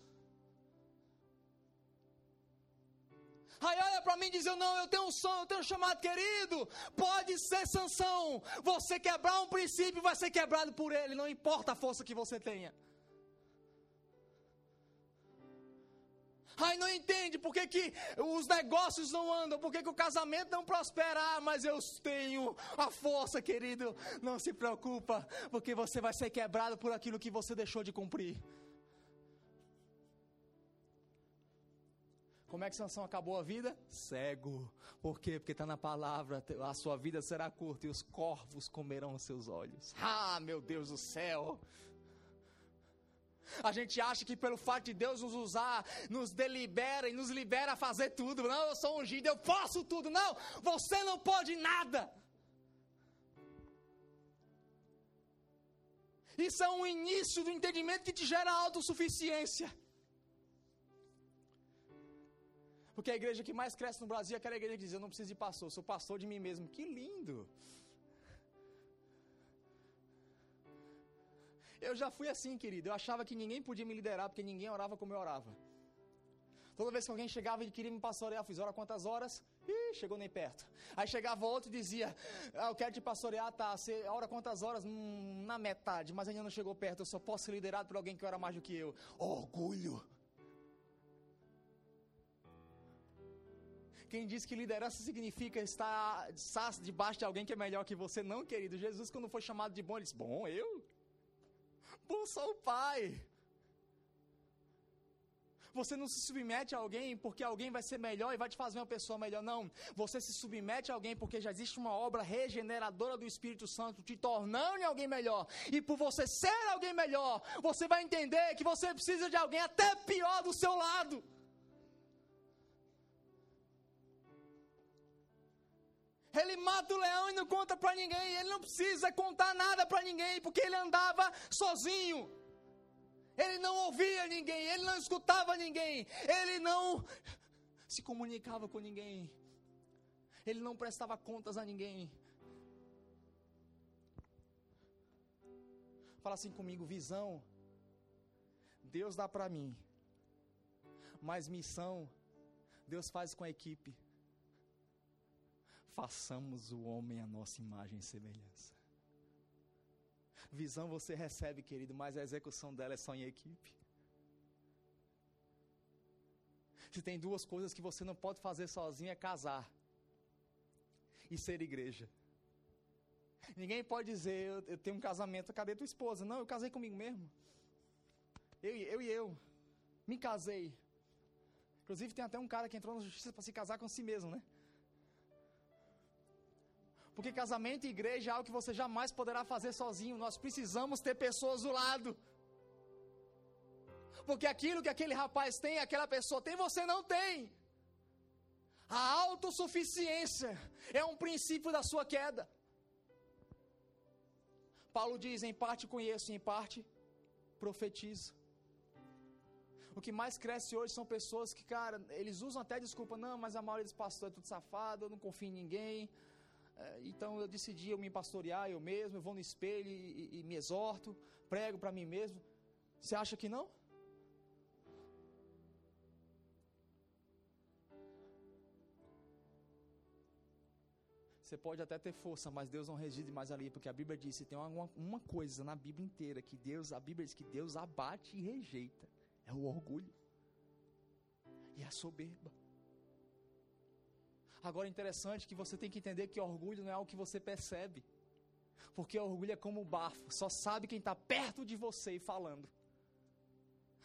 Aí olha para mim e diz: Não, eu tenho um som, eu tenho um chamado querido. Pode ser sanção. Você quebrar um princípio vai ser quebrado por ele, não importa a força que você tenha. Ai, não entende por que, que os negócios não andam, por que, que o casamento não prospera. Ah, mas eu tenho a força, querido. Não se preocupa, porque você vai ser quebrado por aquilo que você deixou de cumprir. Como é que Sansão acabou a vida? Cego. Por quê? Porque está na palavra, a sua vida será curta e os corvos comerão os seus olhos. Ah, meu Deus do céu! A gente acha que pelo fato de Deus nos usar, nos delibera e nos libera a fazer tudo. Não, eu sou ungido, eu posso tudo. Não, você não pode nada. Isso é um início do entendimento que te gera autossuficiência. Porque a igreja que mais cresce no Brasil é aquela igreja que diz: Eu não preciso de pastor, sou pastor de mim mesmo. Que lindo! Eu já fui assim, querido. Eu achava que ninguém podia me liderar porque ninguém orava como eu orava. Toda vez que alguém chegava e queria me pastorear, eu fiz ora quantas horas? Ih, chegou nem perto. Aí chegava outro e dizia: ah, Eu quero te pastorear, tá? Você ora quantas horas? Hum, na metade, mas ainda não chegou perto. Eu só posso ser liderado por alguém que ora mais do que eu. Orgulho. Quem diz que liderança significa estar debaixo de alguém que é melhor que você, não, querido. Jesus, quando foi chamado de bom, ele disse: Bom, eu? Bom, sou o Pai. Você não se submete a alguém porque alguém vai ser melhor e vai te fazer uma pessoa melhor. Não. Você se submete a alguém porque já existe uma obra regeneradora do Espírito Santo te tornando alguém melhor. E por você ser alguém melhor, você vai entender que você precisa de alguém até pior do seu lado. Ele mata o leão e não conta para ninguém. Ele não precisa contar nada para ninguém, porque ele andava sozinho. Ele não ouvia ninguém, ele não escutava ninguém, ele não se comunicava com ninguém. Ele não prestava contas a ninguém. Fala assim comigo, visão. Deus dá para mim. Mas missão Deus faz com a equipe façamos o homem a nossa imagem e semelhança. Visão você recebe, querido, mas a execução dela é só em equipe. Se tem duas coisas que você não pode fazer sozinho é casar e ser igreja. Ninguém pode dizer, eu, eu tenho um casamento, cadê tua esposa? Não, eu casei comigo mesmo. Eu, eu e eu. Me casei. Inclusive tem até um cara que entrou na justiça para se casar com si mesmo, né? Porque casamento e igreja é algo que você jamais poderá fazer sozinho. Nós precisamos ter pessoas do lado. Porque aquilo que aquele rapaz tem, aquela pessoa tem, você não tem. A autossuficiência é um princípio da sua queda. Paulo diz: em parte conheço, em parte profetizo. O que mais cresce hoje são pessoas que, cara, eles usam até desculpa, não, mas a maioria dos pastores é tudo safado, eu não confio em ninguém. É, então eu decidi eu me pastorear eu mesmo, eu vou no espelho e, e, e me exorto, prego para mim mesmo. Você acha que não? Você pode até ter força, mas Deus não reside mais ali, porque a Bíblia diz: tem uma, uma coisa na Bíblia inteira que Deus, a Bíblia diz que Deus abate e rejeita, é o orgulho e a soberba. Agora é interessante que você tem que entender que orgulho não é algo que você percebe, porque orgulho é como o bafo, só sabe quem está perto de você e falando.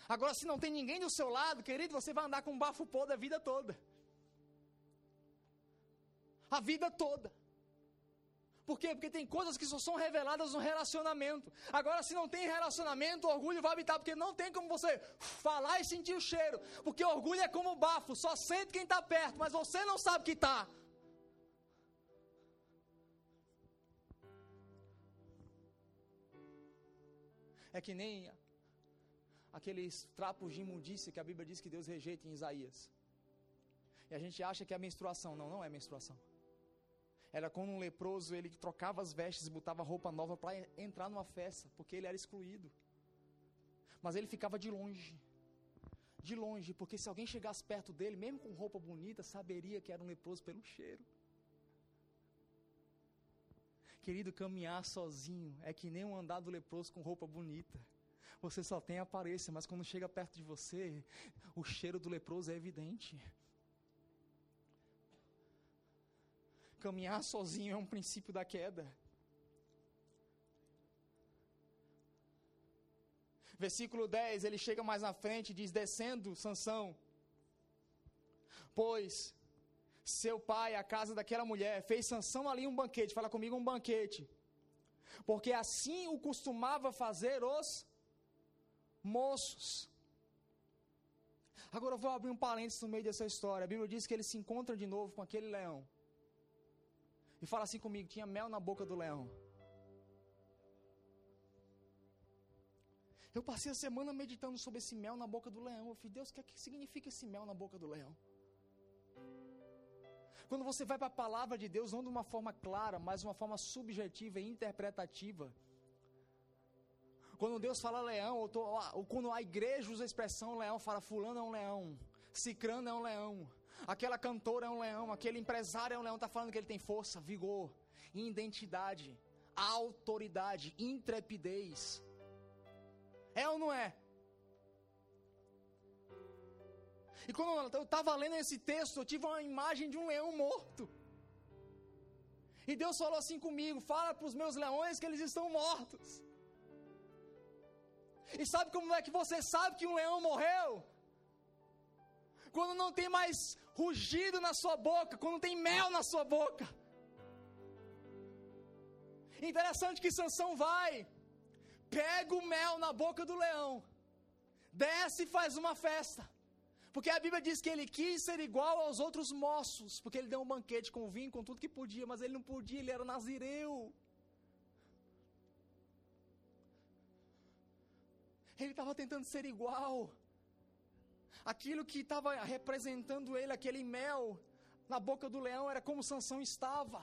Agora, se não tem ninguém do seu lado, querido, você vai andar com um bafo podre a vida toda a vida toda. Por quê? Porque tem coisas que só são reveladas no relacionamento. Agora, se não tem relacionamento, o orgulho vai habitar, porque não tem como você falar e sentir o cheiro. Porque orgulho é como bafo, só sente quem está perto, mas você não sabe que está. É que nem aqueles trapos de imundícia que a Bíblia diz que Deus rejeita em Isaías. E a gente acha que é menstruação. Não, não é menstruação era quando um leproso ele trocava as vestes e botava roupa nova para entrar numa festa, porque ele era excluído. Mas ele ficava de longe. De longe, porque se alguém chegasse perto dele, mesmo com roupa bonita, saberia que era um leproso pelo cheiro. Querido, caminhar sozinho é que nem um andar do leproso com roupa bonita. Você só tem aparência, mas quando chega perto de você, o cheiro do leproso é evidente. Caminhar sozinho é um princípio da queda. Versículo 10, ele chega mais na frente e diz: Descendo, Sansão, pois seu pai, a casa daquela mulher, fez Sansão ali um banquete. Fala comigo, um banquete. Porque assim o costumava fazer os moços. Agora eu vou abrir um parênteses no meio dessa história. A Bíblia diz que ele se encontra de novo com aquele leão. E fala assim comigo: tinha mel na boca do leão. Eu passei a semana meditando sobre esse mel na boca do leão. Eu falei, Deus, o que, é que significa esse mel na boca do leão? Quando você vai para a palavra de Deus, não de uma forma clara, mas de uma forma subjetiva e interpretativa. Quando Deus fala leão, ou, ou quando a igreja usa a expressão leão, fala fulano é um leão, cicrano é um leão. Aquela cantora é um leão, aquele empresário é um leão, está falando que ele tem força, vigor, identidade, autoridade, intrepidez. É ou não é? E quando eu estava lendo esse texto, eu tive uma imagem de um leão morto. E Deus falou assim comigo: fala para os meus leões que eles estão mortos. E sabe como é que você sabe que um leão morreu? Quando não tem mais rugido na sua boca, quando tem mel na sua boca. Interessante que Sansão vai, pega o mel na boca do leão, desce e faz uma festa. Porque a Bíblia diz que ele quis ser igual aos outros moços, porque ele deu um banquete com vinho, com tudo que podia, mas ele não podia, ele era nazireu. Ele estava tentando ser igual aquilo que estava representando ele, aquele mel na boca do leão, era como Sansão estava.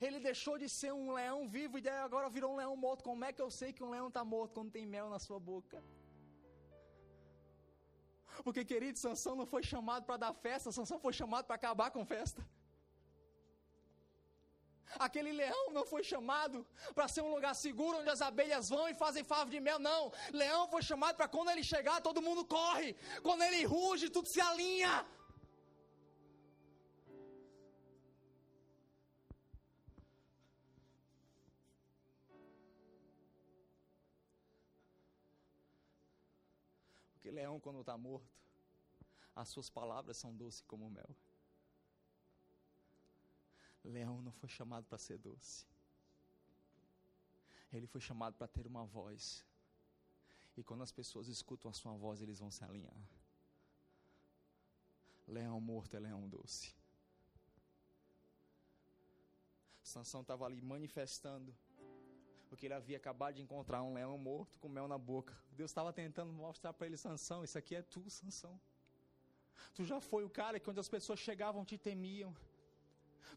Ele deixou de ser um leão vivo e agora virou um leão morto. Como é que eu sei que um leão está morto quando tem mel na sua boca? Porque, querido, Sansão não foi chamado para dar festa, Sansão foi chamado para acabar com festa. Aquele leão não foi chamado para ser um lugar seguro onde as abelhas vão e fazem favo de mel, não. Leão foi chamado para quando ele chegar, todo mundo corre. Quando ele ruge, tudo se alinha. Porque leão, quando está morto, as suas palavras são doces como mel. Leão não foi chamado para ser doce. Ele foi chamado para ter uma voz. E quando as pessoas escutam a sua voz, eles vão se alinhar. Leão morto é leão doce. Sansão estava ali manifestando porque ele havia acabado de encontrar um leão morto com mel na boca. Deus estava tentando mostrar para ele Sansão, isso aqui é tu, Sansão. Tu já foi o cara que onde as pessoas chegavam te temiam.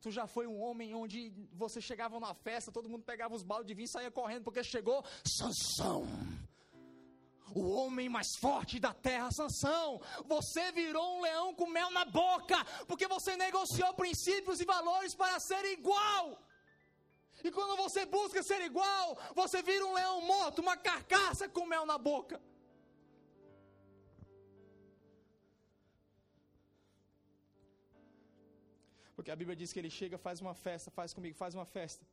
Tu já foi um homem onde você chegava na festa, todo mundo pegava os baldes de vinho e saía correndo porque chegou Sansão. O homem mais forte da terra, Sansão, você virou um leão com mel na boca, porque você negociou princípios e valores para ser igual. E quando você busca ser igual, você vira um leão morto, uma carcaça com mel na boca. Porque a Bíblia diz que ele chega, faz uma festa, faz comigo, faz uma festa.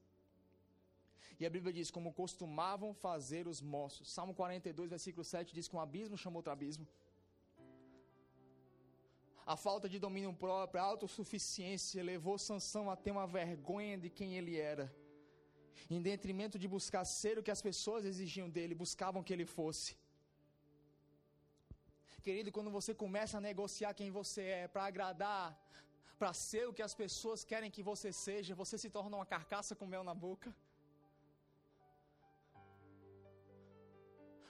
E a Bíblia diz como costumavam fazer os moços. Salmo 42, versículo 7 diz que um abismo chamou outro abismo. A falta de domínio próprio, a autossuficiência levou Sansão a ter uma vergonha de quem ele era. Em detrimento de buscar ser o que as pessoas exigiam dele, buscavam que ele fosse. Querido, quando você começa a negociar quem você é para agradar para ser o que as pessoas querem que você seja, você se torna uma carcaça com mel na boca.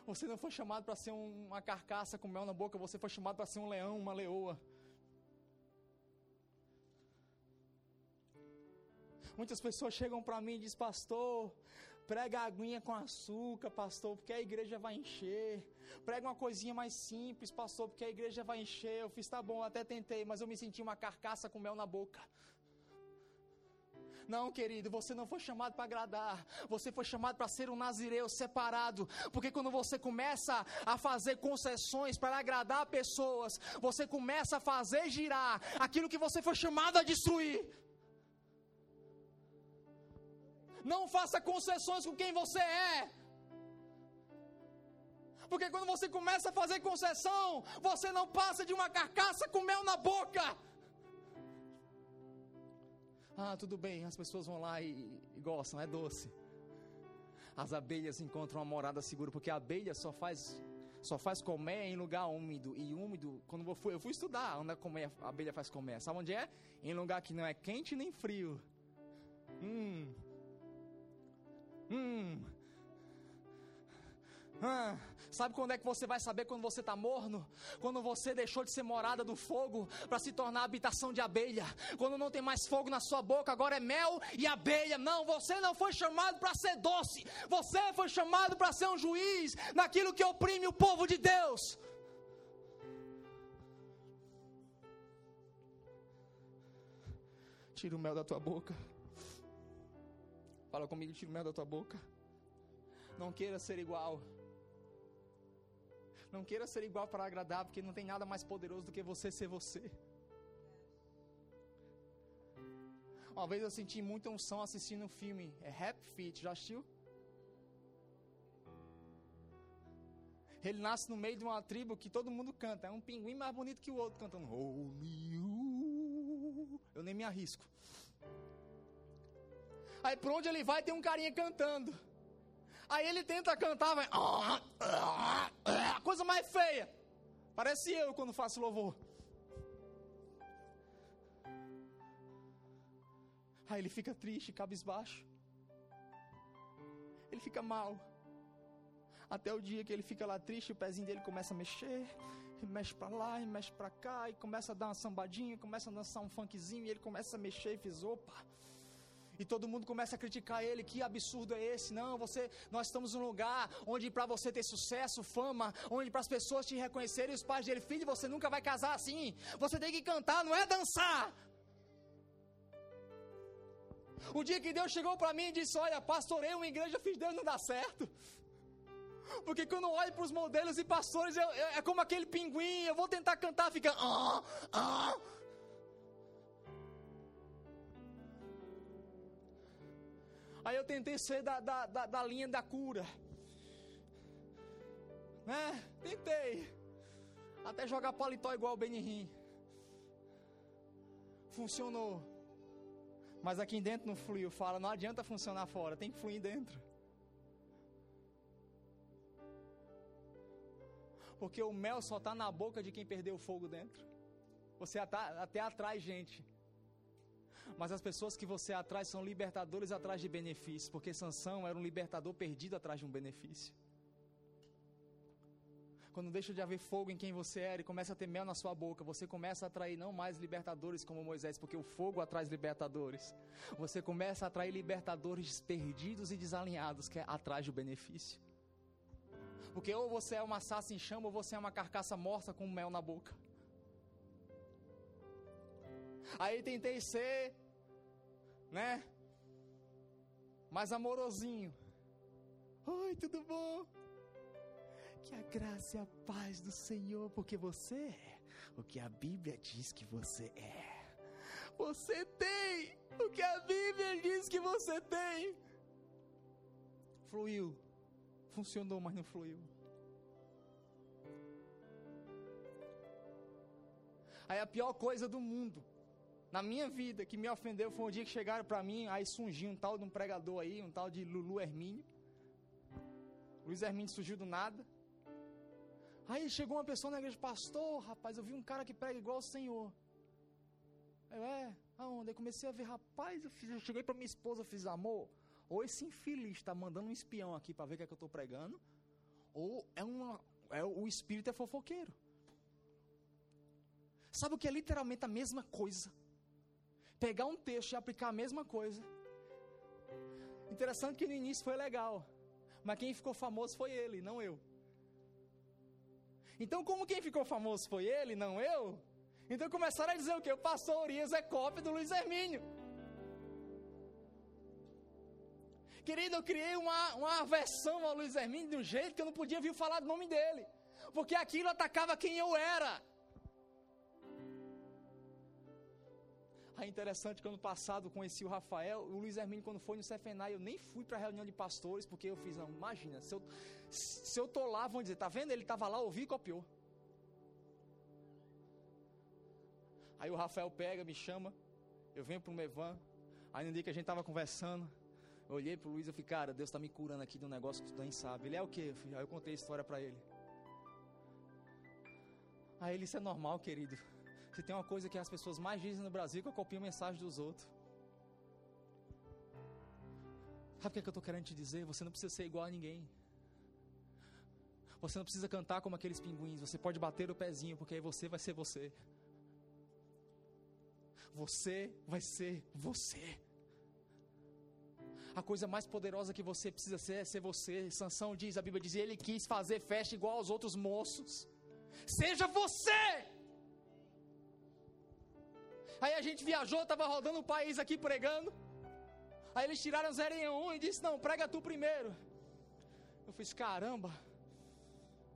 Você não foi chamado para ser uma carcaça com mel na boca, você foi chamado para ser um leão, uma leoa. Muitas pessoas chegam para mim e dizem, pastor, Prega aguinha com açúcar, pastor, porque a igreja vai encher. Prega uma coisinha mais simples, pastor, porque a igreja vai encher. Eu fiz, tá bom, até tentei, mas eu me senti uma carcaça com mel na boca. Não, querido, você não foi chamado para agradar. Você foi chamado para ser um nazireu separado. Porque quando você começa a fazer concessões para agradar pessoas, você começa a fazer girar aquilo que você foi chamado a destruir. Não faça concessões com quem você é. Porque quando você começa a fazer concessão, você não passa de uma carcaça com mel na boca. Ah, tudo bem, as pessoas vão lá e, e gostam, é doce. As abelhas encontram uma morada segura, porque a abelha só faz só faz comer em lugar úmido. E úmido, quando eu fui, eu fui estudar onde é a abelha faz comer. Sabe onde é? Em lugar que não é quente nem frio. Hum, Hum. Ah, sabe quando é que você vai saber quando você está morno? Quando você deixou de ser morada do fogo para se tornar habitação de abelha. Quando não tem mais fogo na sua boca, agora é mel e abelha. Não, você não foi chamado para ser doce. Você foi chamado para ser um juiz naquilo que oprime o povo de Deus. Tira o mel da tua boca. Fala comigo, tira o mel da tua boca. Não queira ser igual. Não queira ser igual para agradar, porque não tem nada mais poderoso do que você ser você. Uma vez eu senti muita unção assistindo um filme, é Rap Fit, já assistiu? Ele nasce no meio de uma tribo que todo mundo canta, é um pinguim mais bonito que o outro cantando you. Eu nem me arrisco. Aí por onde ele vai tem um carinha cantando. Aí ele tenta cantar, vai. Coisa mais feia. Parece eu quando faço louvor. Aí ele fica triste, cabisbaixo. Ele fica mal. Até o dia que ele fica lá triste, o pezinho dele começa a mexer, e mexe para lá, e mexe para cá, e começa a dar uma sambadinha, começa a dançar um funkzinho, e ele começa a mexer e fiz, opa, e todo mundo começa a criticar ele, que absurdo é esse? Não, você, nós estamos num lugar onde para você ter sucesso, fama, onde para as pessoas te reconhecerem, os pais dele, filho, você nunca vai casar assim. Você tem que cantar, não é dançar. O dia que Deus chegou para mim e disse: Olha, pastorei uma igreja, fiz Deus não dá certo. Porque quando eu olho para os modelos e pastores, eu, eu, é como aquele pinguim, eu vou tentar cantar, fica. Ah, ah. Aí eu tentei ser da, da, da, da linha da cura. Né? Tentei. Até jogar paletó igual o Benihim. Funcionou. Mas aqui dentro não fluiu. Fala, não adianta funcionar fora, tem que fluir dentro. Porque o mel só está na boca de quem perdeu o fogo dentro. Você até atrai gente. Mas as pessoas que você atrai são libertadores atrás de benefícios. Porque Sansão era um libertador perdido atrás de um benefício. Quando deixa de haver fogo em quem você era e começa a ter mel na sua boca, você começa a atrair não mais libertadores como Moisés, porque o fogo atrai libertadores. Você começa a atrair libertadores perdidos e desalinhados, que é atrás do benefício. Porque ou você é uma sassa em chama ou você é uma carcaça morta com mel na boca. Aí tentei ser, né? Mais amorosinho. Oi, tudo bom? Que a graça e a paz do Senhor, porque você é o que a Bíblia diz que você é. Você tem o que a Bíblia diz que você tem. Fluiu. Funcionou, mas não fluiu. Aí a pior coisa do mundo, na minha vida, que me ofendeu foi um dia que chegaram para mim, aí surgiu um tal de um pregador aí, um tal de Lulu Hermínio. Luiz Hermínio surgiu do nada. Aí chegou uma pessoa na igreja, pastor, rapaz, eu vi um cara que prega igual o Senhor. Eu, é, aonde? Eu comecei a ver, rapaz, eu, fiz, eu cheguei para minha esposa, eu fiz amor. Ou esse infeliz está mandando um espião aqui para ver o que é que eu estou pregando, ou é uma, é, o espírito é fofoqueiro. Sabe o que é literalmente a mesma coisa? Pegar um texto e aplicar a mesma coisa. Interessante que no início foi legal, mas quem ficou famoso foi ele, não eu. Então, como quem ficou famoso foi ele, não eu, então começaram a dizer o que? O pastor Urias é cópia do Luiz Hermínio. Querido, eu criei uma, uma aversão ao Luiz Hermínio de um jeito que eu não podia vir falar do nome dele. Porque aquilo atacava quem eu era. Aí interessante que ano passado conheci o Rafael, o Luiz Hermínio quando foi no Cefenai, eu nem fui para a reunião de pastores, porque eu fiz, não, imagina, se eu, se eu tô lá, vão dizer, tá vendo? Ele estava lá, ouvi e copiou. Aí o Rafael pega, me chama, eu venho para o Mevan, aí no dia que a gente estava conversando, eu olhei para o Luiz e falei, cara, Deus está me curando aqui de um negócio que tu nem sabe. Ele é o quê? Aí eu contei a história para ele. Aí ele, isso é normal, querido. Se tem uma coisa que as pessoas mais dizem no Brasil, que eu copio a mensagem dos outros. Sabe o que, é que eu estou querendo te dizer? Você não precisa ser igual a ninguém. Você não precisa cantar como aqueles pinguins. Você pode bater o pezinho, porque aí você vai ser você. Você vai ser você. A coisa mais poderosa que você precisa ser é ser você. Sansão diz, a Bíblia diz, ele quis fazer festa igual aos outros moços. Seja você! Aí a gente viajou, estava rodando o país aqui pregando. Aí eles tiraram 0 em 1 um e disse: Não, prega tu primeiro. Eu fiz: Caramba,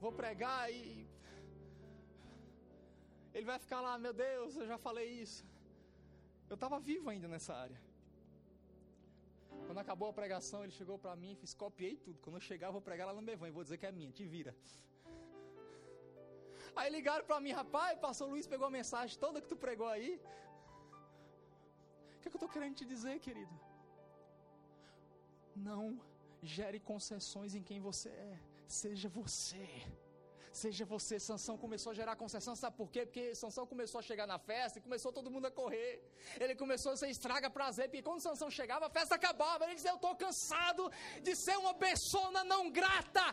vou pregar e. Ele vai ficar lá, meu Deus, eu já falei isso. Eu estava vivo ainda nessa área. Quando acabou a pregação, ele chegou para mim e fiz: Copiei tudo. Quando eu chegar, eu vou pregar lá no Bevan e vou dizer que é minha, te vira. Aí ligaram para mim, rapaz, pastor Luiz pegou a mensagem toda que tu pregou aí que, que eu estou querendo te dizer, querido? Não gere concessões em quem você é. Seja você. Seja você, Sansão começou a gerar concessão, sabe por quê? Porque Sansão começou a chegar na festa e começou todo mundo a correr. Ele começou a ser estraga prazer, porque quando Sansão chegava, a festa acabava. Ele dizia: Eu estou cansado de ser uma pessoa não grata.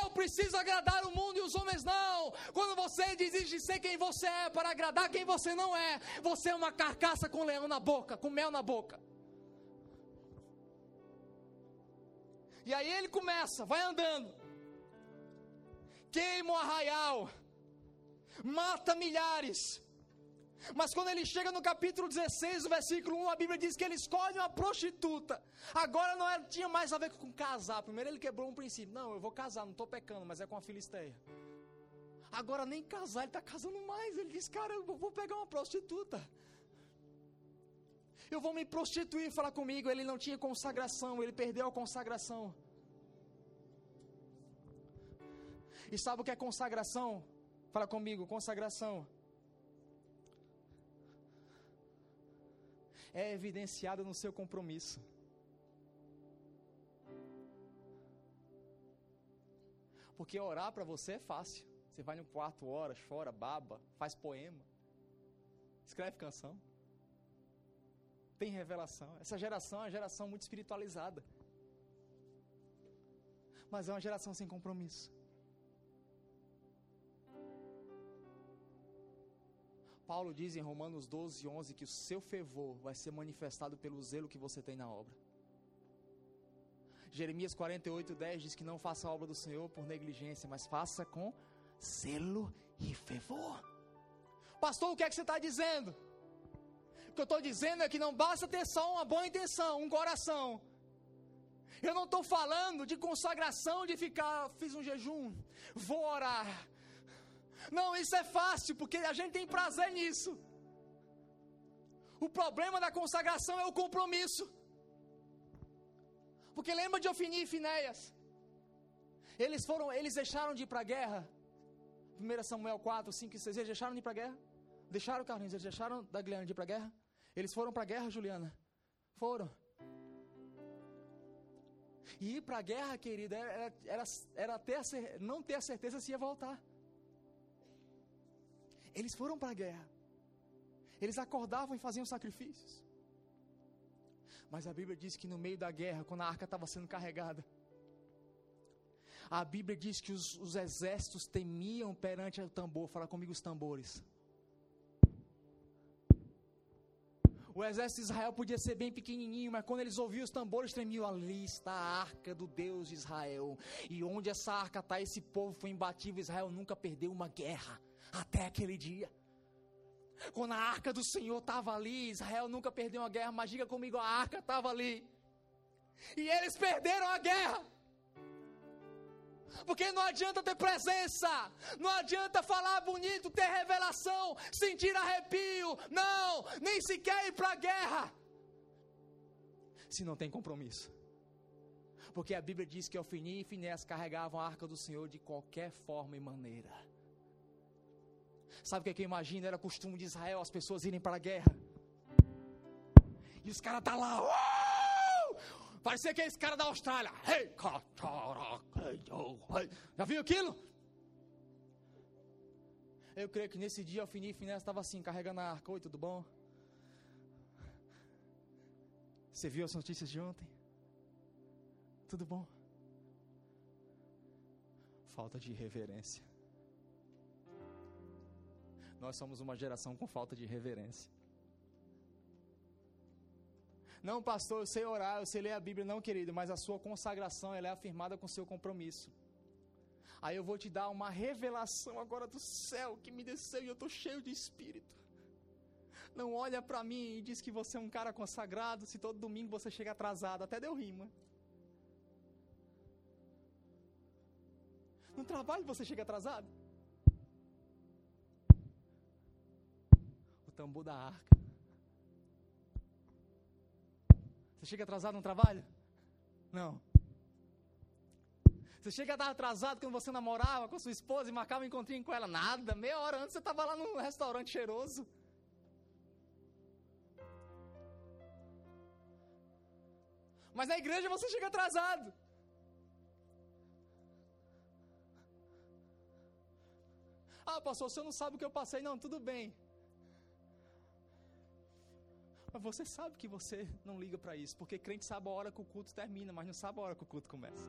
Eu preciso agradar o mundo e os homens não. Quando você desiste de ser quem você é para agradar quem você não é, você é uma carcaça com leão na boca, com mel na boca. E aí ele começa, vai andando queima o arraial, mata milhares. Mas quando ele chega no capítulo 16, o versículo 1, a Bíblia diz que ele escolhe uma prostituta. Agora não era, tinha mais a ver com casar. Primeiro ele quebrou um princípio. Não, eu vou casar, não estou pecando, mas é com a filisteia. Agora nem casar, ele está casando mais. Ele diz, cara, eu vou pegar uma prostituta. Eu vou me prostituir, falar comigo. Ele não tinha consagração, ele perdeu a consagração. E sabe o que é consagração? Fala comigo, consagração. É evidenciada no seu compromisso. Porque orar para você é fácil. Você vai no quarto, ora, chora, baba, faz poema, escreve canção. Tem revelação. Essa geração é uma geração muito espiritualizada. Mas é uma geração sem compromisso. Paulo diz em Romanos 12, 11 que o seu fervor vai ser manifestado pelo zelo que você tem na obra. Jeremias 48, 10 diz que não faça a obra do Senhor por negligência, mas faça com zelo e fervor. Pastor, o que é que você está dizendo? O que eu estou dizendo é que não basta ter só uma boa intenção, um coração. Eu não estou falando de consagração, de ficar, fiz um jejum, vou orar. Não, isso é fácil, porque a gente tem prazer nisso. O problema da consagração é o compromisso. Porque lembra de Ofini e Finéias? Eles foram, eles deixaram de ir para a guerra. 1 Samuel 4, 5 e 6, eles deixaram de ir para a guerra? Deixaram, Carlinhos, eles deixaram da Guilherme de ir para a guerra? Eles foram para a guerra, Juliana? Foram. E ir para a guerra, querida, era, era, era ter não ter a certeza se ia voltar. Eles foram para a guerra. Eles acordavam e faziam sacrifícios. Mas a Bíblia diz que no meio da guerra, quando a arca estava sendo carregada, a Bíblia diz que os, os exércitos temiam perante o tambor. Fala comigo os tambores. O exército de Israel podia ser bem pequenininho, mas quando eles ouviam os tambores, tremiam. Ali está a arca do Deus de Israel. E onde essa arca está, esse povo foi imbatível. Israel nunca perdeu uma guerra até aquele dia. Quando a arca do Senhor estava ali, Israel nunca perdeu uma guerra, mas diga comigo, a arca estava ali. E eles perderam a guerra. Porque não adianta ter presença, não adianta falar bonito, ter revelação, sentir arrepio, não, nem sequer ir para a guerra, se não tem compromisso. Porque a Bíblia diz que Ofini e Finés carregavam a arca do Senhor de qualquer forma e maneira. Sabe o que, é que eu imagino? Era costume de Israel as pessoas irem para a guerra. E os caras tá lá. Uau! Parecia que é esse cara da Austrália. Já viu aquilo? Eu creio que nesse dia o Fini Finés estava assim, carregando a arca. Oi, tudo bom? Você viu as notícias de ontem? Tudo bom? Falta de reverência. Nós somos uma geração com falta de reverência. Não, pastor, eu sei orar, eu sei ler a Bíblia, não, querido, mas a sua consagração ela é afirmada com seu compromisso. Aí eu vou te dar uma revelação agora do céu que me desceu e eu estou cheio de espírito. Não olha para mim e diz que você é um cara consagrado se todo domingo você chega atrasado. Até deu rima. No trabalho você chega atrasado? Tambor da arca. Você chega atrasado no trabalho? Não. Você chega a estar atrasado quando você namorava com sua esposa e marcava um encontrinho com ela? Nada. Meia hora antes você estava lá num restaurante cheiroso. Mas na igreja você chega atrasado. Ah, pastor, você não sabe o que eu passei. Não, tudo bem. Mas você sabe que você não liga para isso, porque crente sabe a hora que o culto termina, mas não sabe a hora que o culto começa.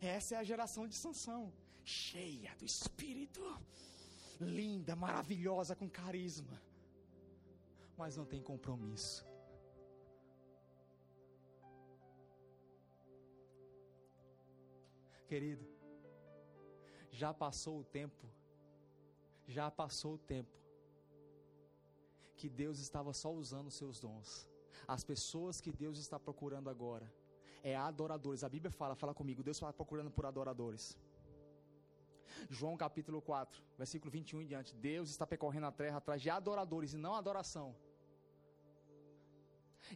Essa é a geração de Sansão, cheia do espírito, linda, maravilhosa, com carisma, mas não tem compromisso. Querido, já passou o tempo já passou o tempo que Deus estava só usando os seus dons. As pessoas que Deus está procurando agora é adoradores. A Bíblia fala, fala comigo, Deus está procurando por adoradores. João capítulo 4, versículo 21 em diante. Deus está percorrendo a terra atrás de adoradores e não adoração.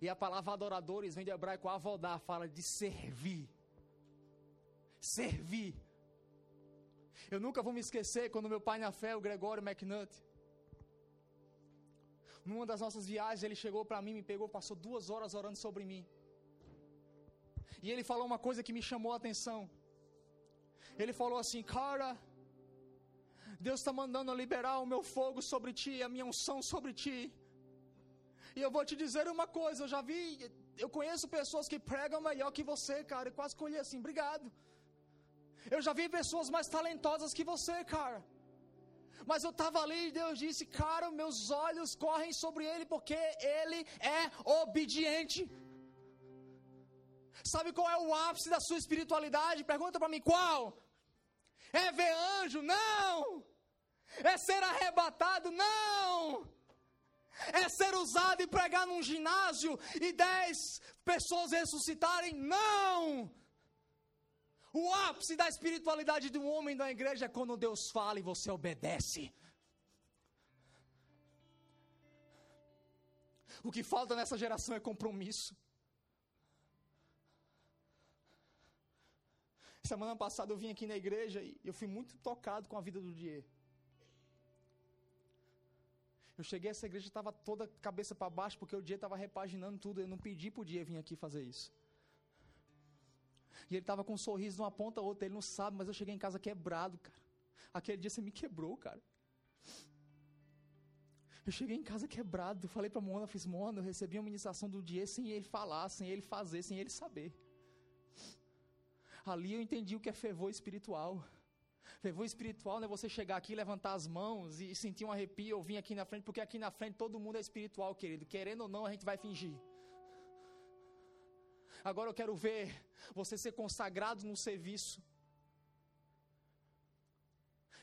E a palavra adoradores vem do hebraico avodar, fala de servir. Servir. Eu nunca vou me esquecer quando meu pai na fé, o Gregório McNutt, numa das nossas viagens, ele chegou para mim, me pegou, passou duas horas orando sobre mim. E ele falou uma coisa que me chamou a atenção. Ele falou assim: Cara, Deus está mandando liberar o meu fogo sobre ti, a minha unção sobre ti. E eu vou te dizer uma coisa: eu já vi, eu conheço pessoas que pregam melhor que você, cara. Eu quase colhi assim: Obrigado. Eu já vi pessoas mais talentosas que você, cara. Mas eu estava ali e Deus disse: Cara, meus olhos correm sobre ele porque ele é obediente. Sabe qual é o ápice da sua espiritualidade? Pergunta para mim qual? É ver anjo? Não! É ser arrebatado? Não! É ser usado e pregar num ginásio e dez pessoas ressuscitarem? Não! O ápice da espiritualidade de um homem da igreja é quando Deus fala e você obedece. O que falta nessa geração é compromisso. Semana passada eu vim aqui na igreja e eu fui muito tocado com a vida do Dier. Eu cheguei essa igreja estava toda cabeça para baixo porque o Dier estava repaginando tudo. Eu não pedi para o Dier vir aqui fazer isso. E ele estava com um sorriso de uma ponta a outra. Ele não sabe, mas eu cheguei em casa quebrado, cara. Aquele dia você me quebrou, cara. Eu cheguei em casa quebrado. Falei para Mona, fiz Mona, eu recebi uma ministração do Dier sem ele falar, sem ele fazer, sem ele saber. Ali eu entendi o que é fervor espiritual. Fervor espiritual não é você chegar aqui, levantar as mãos e sentir um arrepio ou vir aqui na frente, porque aqui na frente todo mundo é espiritual, querido. Querendo ou não, a gente vai fingir. Agora eu quero ver você ser consagrado no serviço.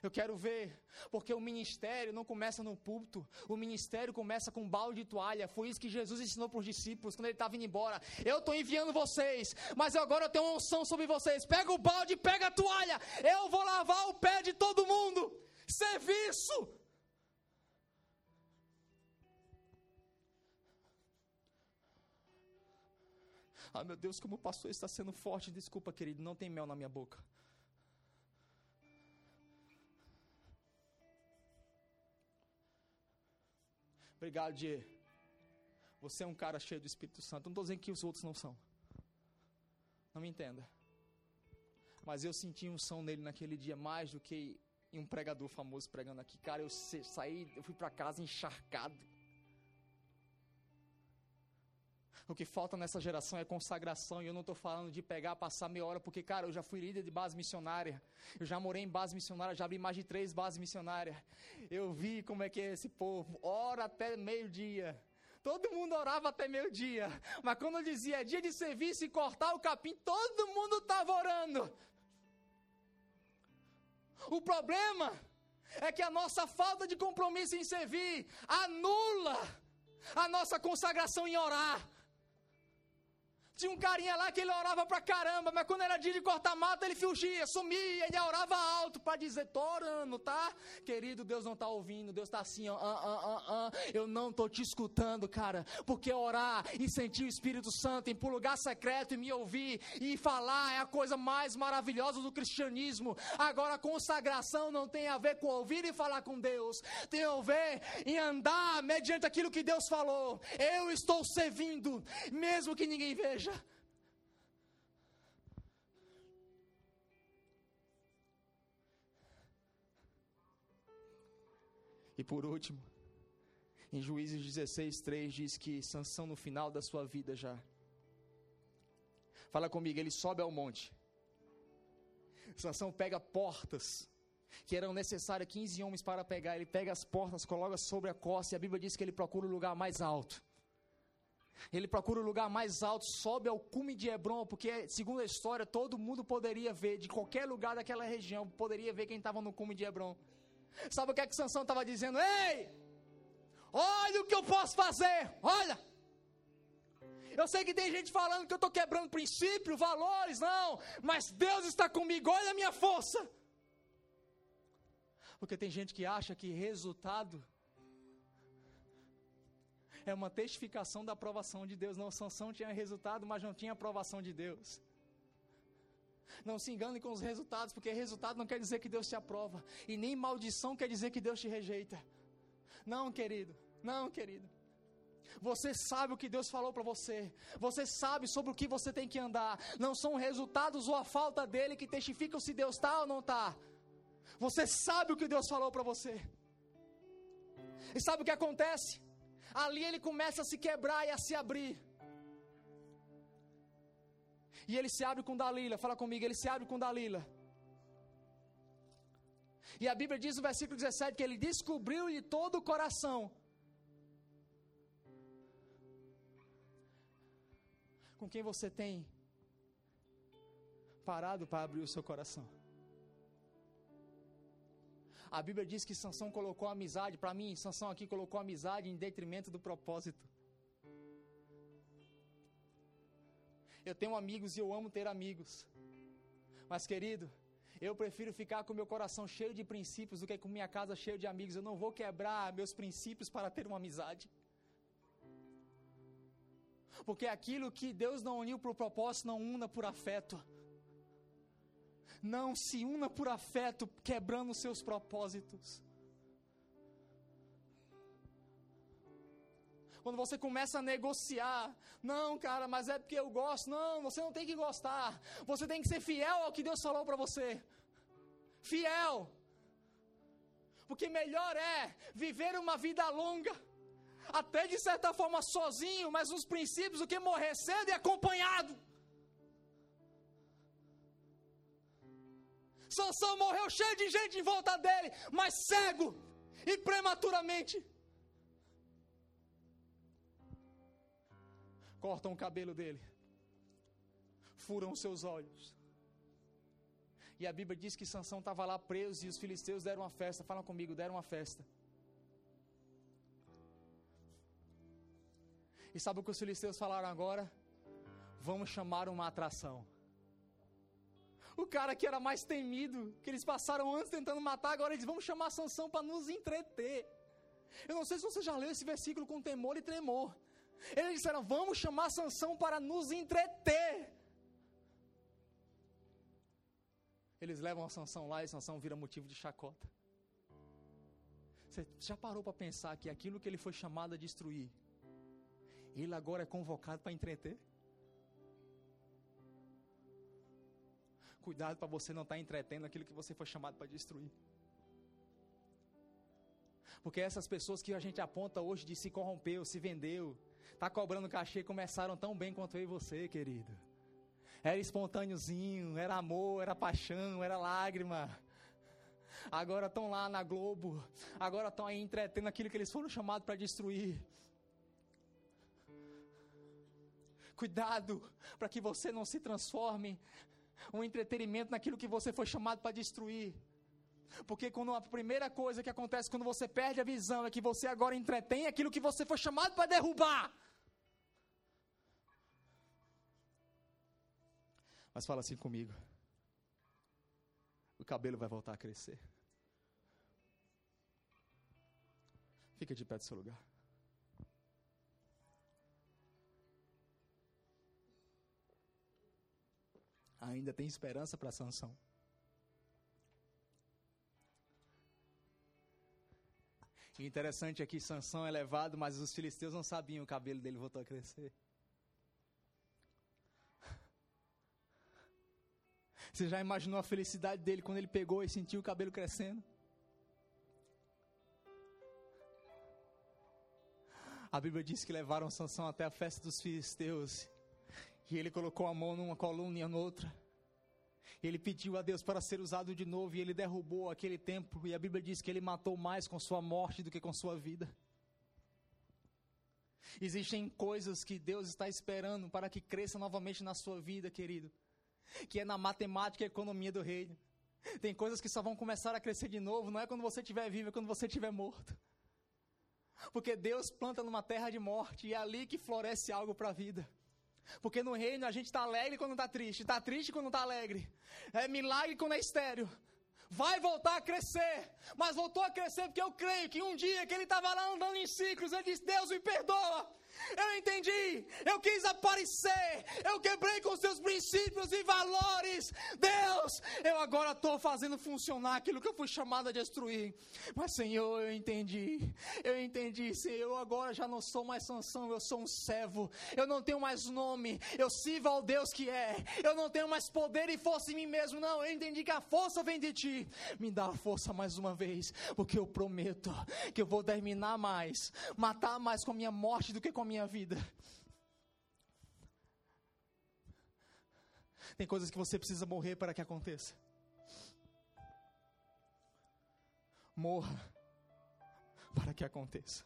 Eu quero ver, porque o ministério não começa no púlpito, o ministério começa com um balde de toalha. Foi isso que Jesus ensinou para os discípulos quando ele estava indo embora. Eu estou enviando vocês, mas agora eu tenho uma unção sobre vocês. Pega o balde, pega a toalha. Eu vou lavar o pé de todo mundo. Serviço. Ah, meu Deus, como o pastor está sendo forte. Desculpa, querido, não tem mel na minha boca. Obrigado, Diê. Você é um cara cheio do Espírito Santo. Não estou dizendo que os outros não são. Não me entenda. Mas eu senti um som nele naquele dia mais do que um pregador famoso pregando aqui. Cara, eu saí, eu fui para casa encharcado. O que falta nessa geração é consagração. E eu não estou falando de pegar, passar meia hora, porque, cara, eu já fui líder de base missionária. Eu já morei em base missionária, já abri mais de três bases missionárias. Eu vi como é que é esse povo. Ora até meio-dia. Todo mundo orava até meio-dia. Mas quando eu dizia é dia de serviço e cortar o capim, todo mundo estava orando. O problema é que a nossa falta de compromisso em servir anula a nossa consagração em orar. Tinha um carinha lá que ele orava pra caramba, mas quando era dia de cortar mata, ele fugia, sumia, ele orava alto para dizer: tô orando, tá? Querido, Deus não tá ouvindo, Deus tá assim, ó, ah, ah, ah, eu não tô te escutando, cara, porque orar e sentir o Espírito Santo, pro lugar secreto e me ouvir e falar é a coisa mais maravilhosa do cristianismo. Agora, consagração não tem a ver com ouvir e falar com Deus, tem a ver em andar mediante aquilo que Deus falou. Eu estou servindo, mesmo que ninguém veja. E por último, em Juízes 16, 3 diz que Sansão no final da sua vida já. Fala comigo, ele sobe ao monte. Sansão pega portas que eram necessárias 15 homens para pegar. Ele pega as portas, coloca sobre a costa e a Bíblia diz que ele procura o lugar mais alto. Ele procura o lugar mais alto, sobe ao cume de Hebron, porque, segundo a história, todo mundo poderia ver, de qualquer lugar daquela região, poderia ver quem estava no cume de Hebron. Sabe o que é que Sansão estava dizendo? Ei! Olha o que eu posso fazer! Olha! Eu sei que tem gente falando que eu estou quebrando princípios, valores, não, mas Deus está comigo, olha a minha força. Porque tem gente que acha que resultado é uma testificação da aprovação de Deus. Não, Sansão tinha resultado, mas não tinha aprovação de Deus. Não se engane com os resultados, porque resultado não quer dizer que Deus te aprova, e nem maldição quer dizer que Deus te rejeita. Não, querido, não, querido. Você sabe o que Deus falou para você. Você sabe sobre o que você tem que andar. Não são resultados ou a falta dele que testificam se Deus está ou não está. Você sabe o que Deus falou para você. E sabe o que acontece? Ali ele começa a se quebrar e a se abrir. E ele se abre com Dalila. Fala comigo, ele se abre com Dalila. E a Bíblia diz no versículo 17 que ele descobriu-lhe todo o coração. Com quem você tem parado para abrir o seu coração? A Bíblia diz que Sansão colocou amizade, para mim, Sansão aqui colocou amizade em detrimento do propósito. Eu tenho amigos e eu amo ter amigos. Mas, querido, eu prefiro ficar com meu coração cheio de princípios do que com minha casa cheia de amigos. Eu não vou quebrar meus princípios para ter uma amizade. Porque aquilo que Deus não uniu por propósito, não una por afeto. Não se una por afeto, quebrando seus propósitos. Quando você começa a negociar, não, cara, mas é porque eu gosto. Não, você não tem que gostar. Você tem que ser fiel ao que Deus falou para você. Fiel. Porque melhor é viver uma vida longa, até de certa forma sozinho, mas nos princípios, do que morrer cedo e acompanhado. Sansão morreu cheio de gente em volta dele, mas cego e prematuramente. Cortam o cabelo dele, furam os seus olhos. E a Bíblia diz que Sansão estava lá preso e os filisteus deram uma festa. Fala comigo, deram uma festa. E sabe o que os filisteus falaram agora? Vamos chamar uma atração. O cara que era mais temido, que eles passaram antes tentando matar, agora eles vão chamar Sansão para nos entreter. Eu não sei se você já leu esse versículo com temor e tremor. Eles disseram: Vamos chamar Sansão para nos entreter. Eles levam a Sansão lá e Sansão vira motivo de chacota. Você já parou para pensar que aquilo que ele foi chamado a destruir, ele agora é convocado para entreter? Cuidado para você não estar tá entretendo aquilo que você foi chamado para destruir. Porque essas pessoas que a gente aponta hoje de se corrompeu, se vendeu, tá cobrando cachê, começaram tão bem quanto eu e você, querido. Era espontâneozinho, era amor, era paixão, era lágrima. Agora estão lá na Globo, agora estão aí entretendo aquilo que eles foram chamados para destruir. Cuidado para que você não se transforme um entretenimento naquilo que você foi chamado para destruir. Porque quando a primeira coisa que acontece quando você perde a visão é que você agora entretém aquilo que você foi chamado para derrubar. Mas fala assim comigo. O cabelo vai voltar a crescer. Fica de pé do seu lugar. Ainda tem esperança para Sansão. interessante é que Sansão é levado, mas os filisteus não sabiam o cabelo dele voltou a crescer. [LAUGHS] Você já imaginou a felicidade dele quando ele pegou e sentiu o cabelo crescendo? A Bíblia diz que levaram Sansão até a festa dos filisteus e ele colocou a mão numa coluna e noutra. Ele pediu a Deus para ser usado de novo e ele derrubou aquele templo. E a Bíblia diz que ele matou mais com sua morte do que com sua vida. Existem coisas que Deus está esperando para que cresça novamente na sua vida, querido. Que é na matemática e economia do reino. Tem coisas que só vão começar a crescer de novo, não é quando você estiver vivo, é quando você estiver morto. Porque Deus planta numa terra de morte e é ali que floresce algo para a vida. Porque no reino a gente está alegre quando está triste, está triste quando está alegre. É milagre quando é estéreo. Vai voltar a crescer, mas voltou a crescer porque eu creio que um dia que ele estava lá andando em ciclos, ele disse: Deus me perdoa. Eu entendi. Eu quis aparecer. Eu quebrei com seus princípios e valores. Deus, eu agora estou fazendo funcionar aquilo que eu fui chamado a destruir. Mas, Senhor, eu entendi. Eu entendi, Senhor. Eu agora já não sou mais Sansão. Eu sou um servo. Eu não tenho mais nome. Eu sirvo ao Deus que é. Eu não tenho mais poder e força em mim mesmo. Não, eu entendi que a força vem de ti. Me dá a força mais uma vez. Porque eu prometo que eu vou terminar mais, matar mais com a minha morte do que com a minha vida. Tem coisas que você precisa morrer para que aconteça. Morra para que aconteça.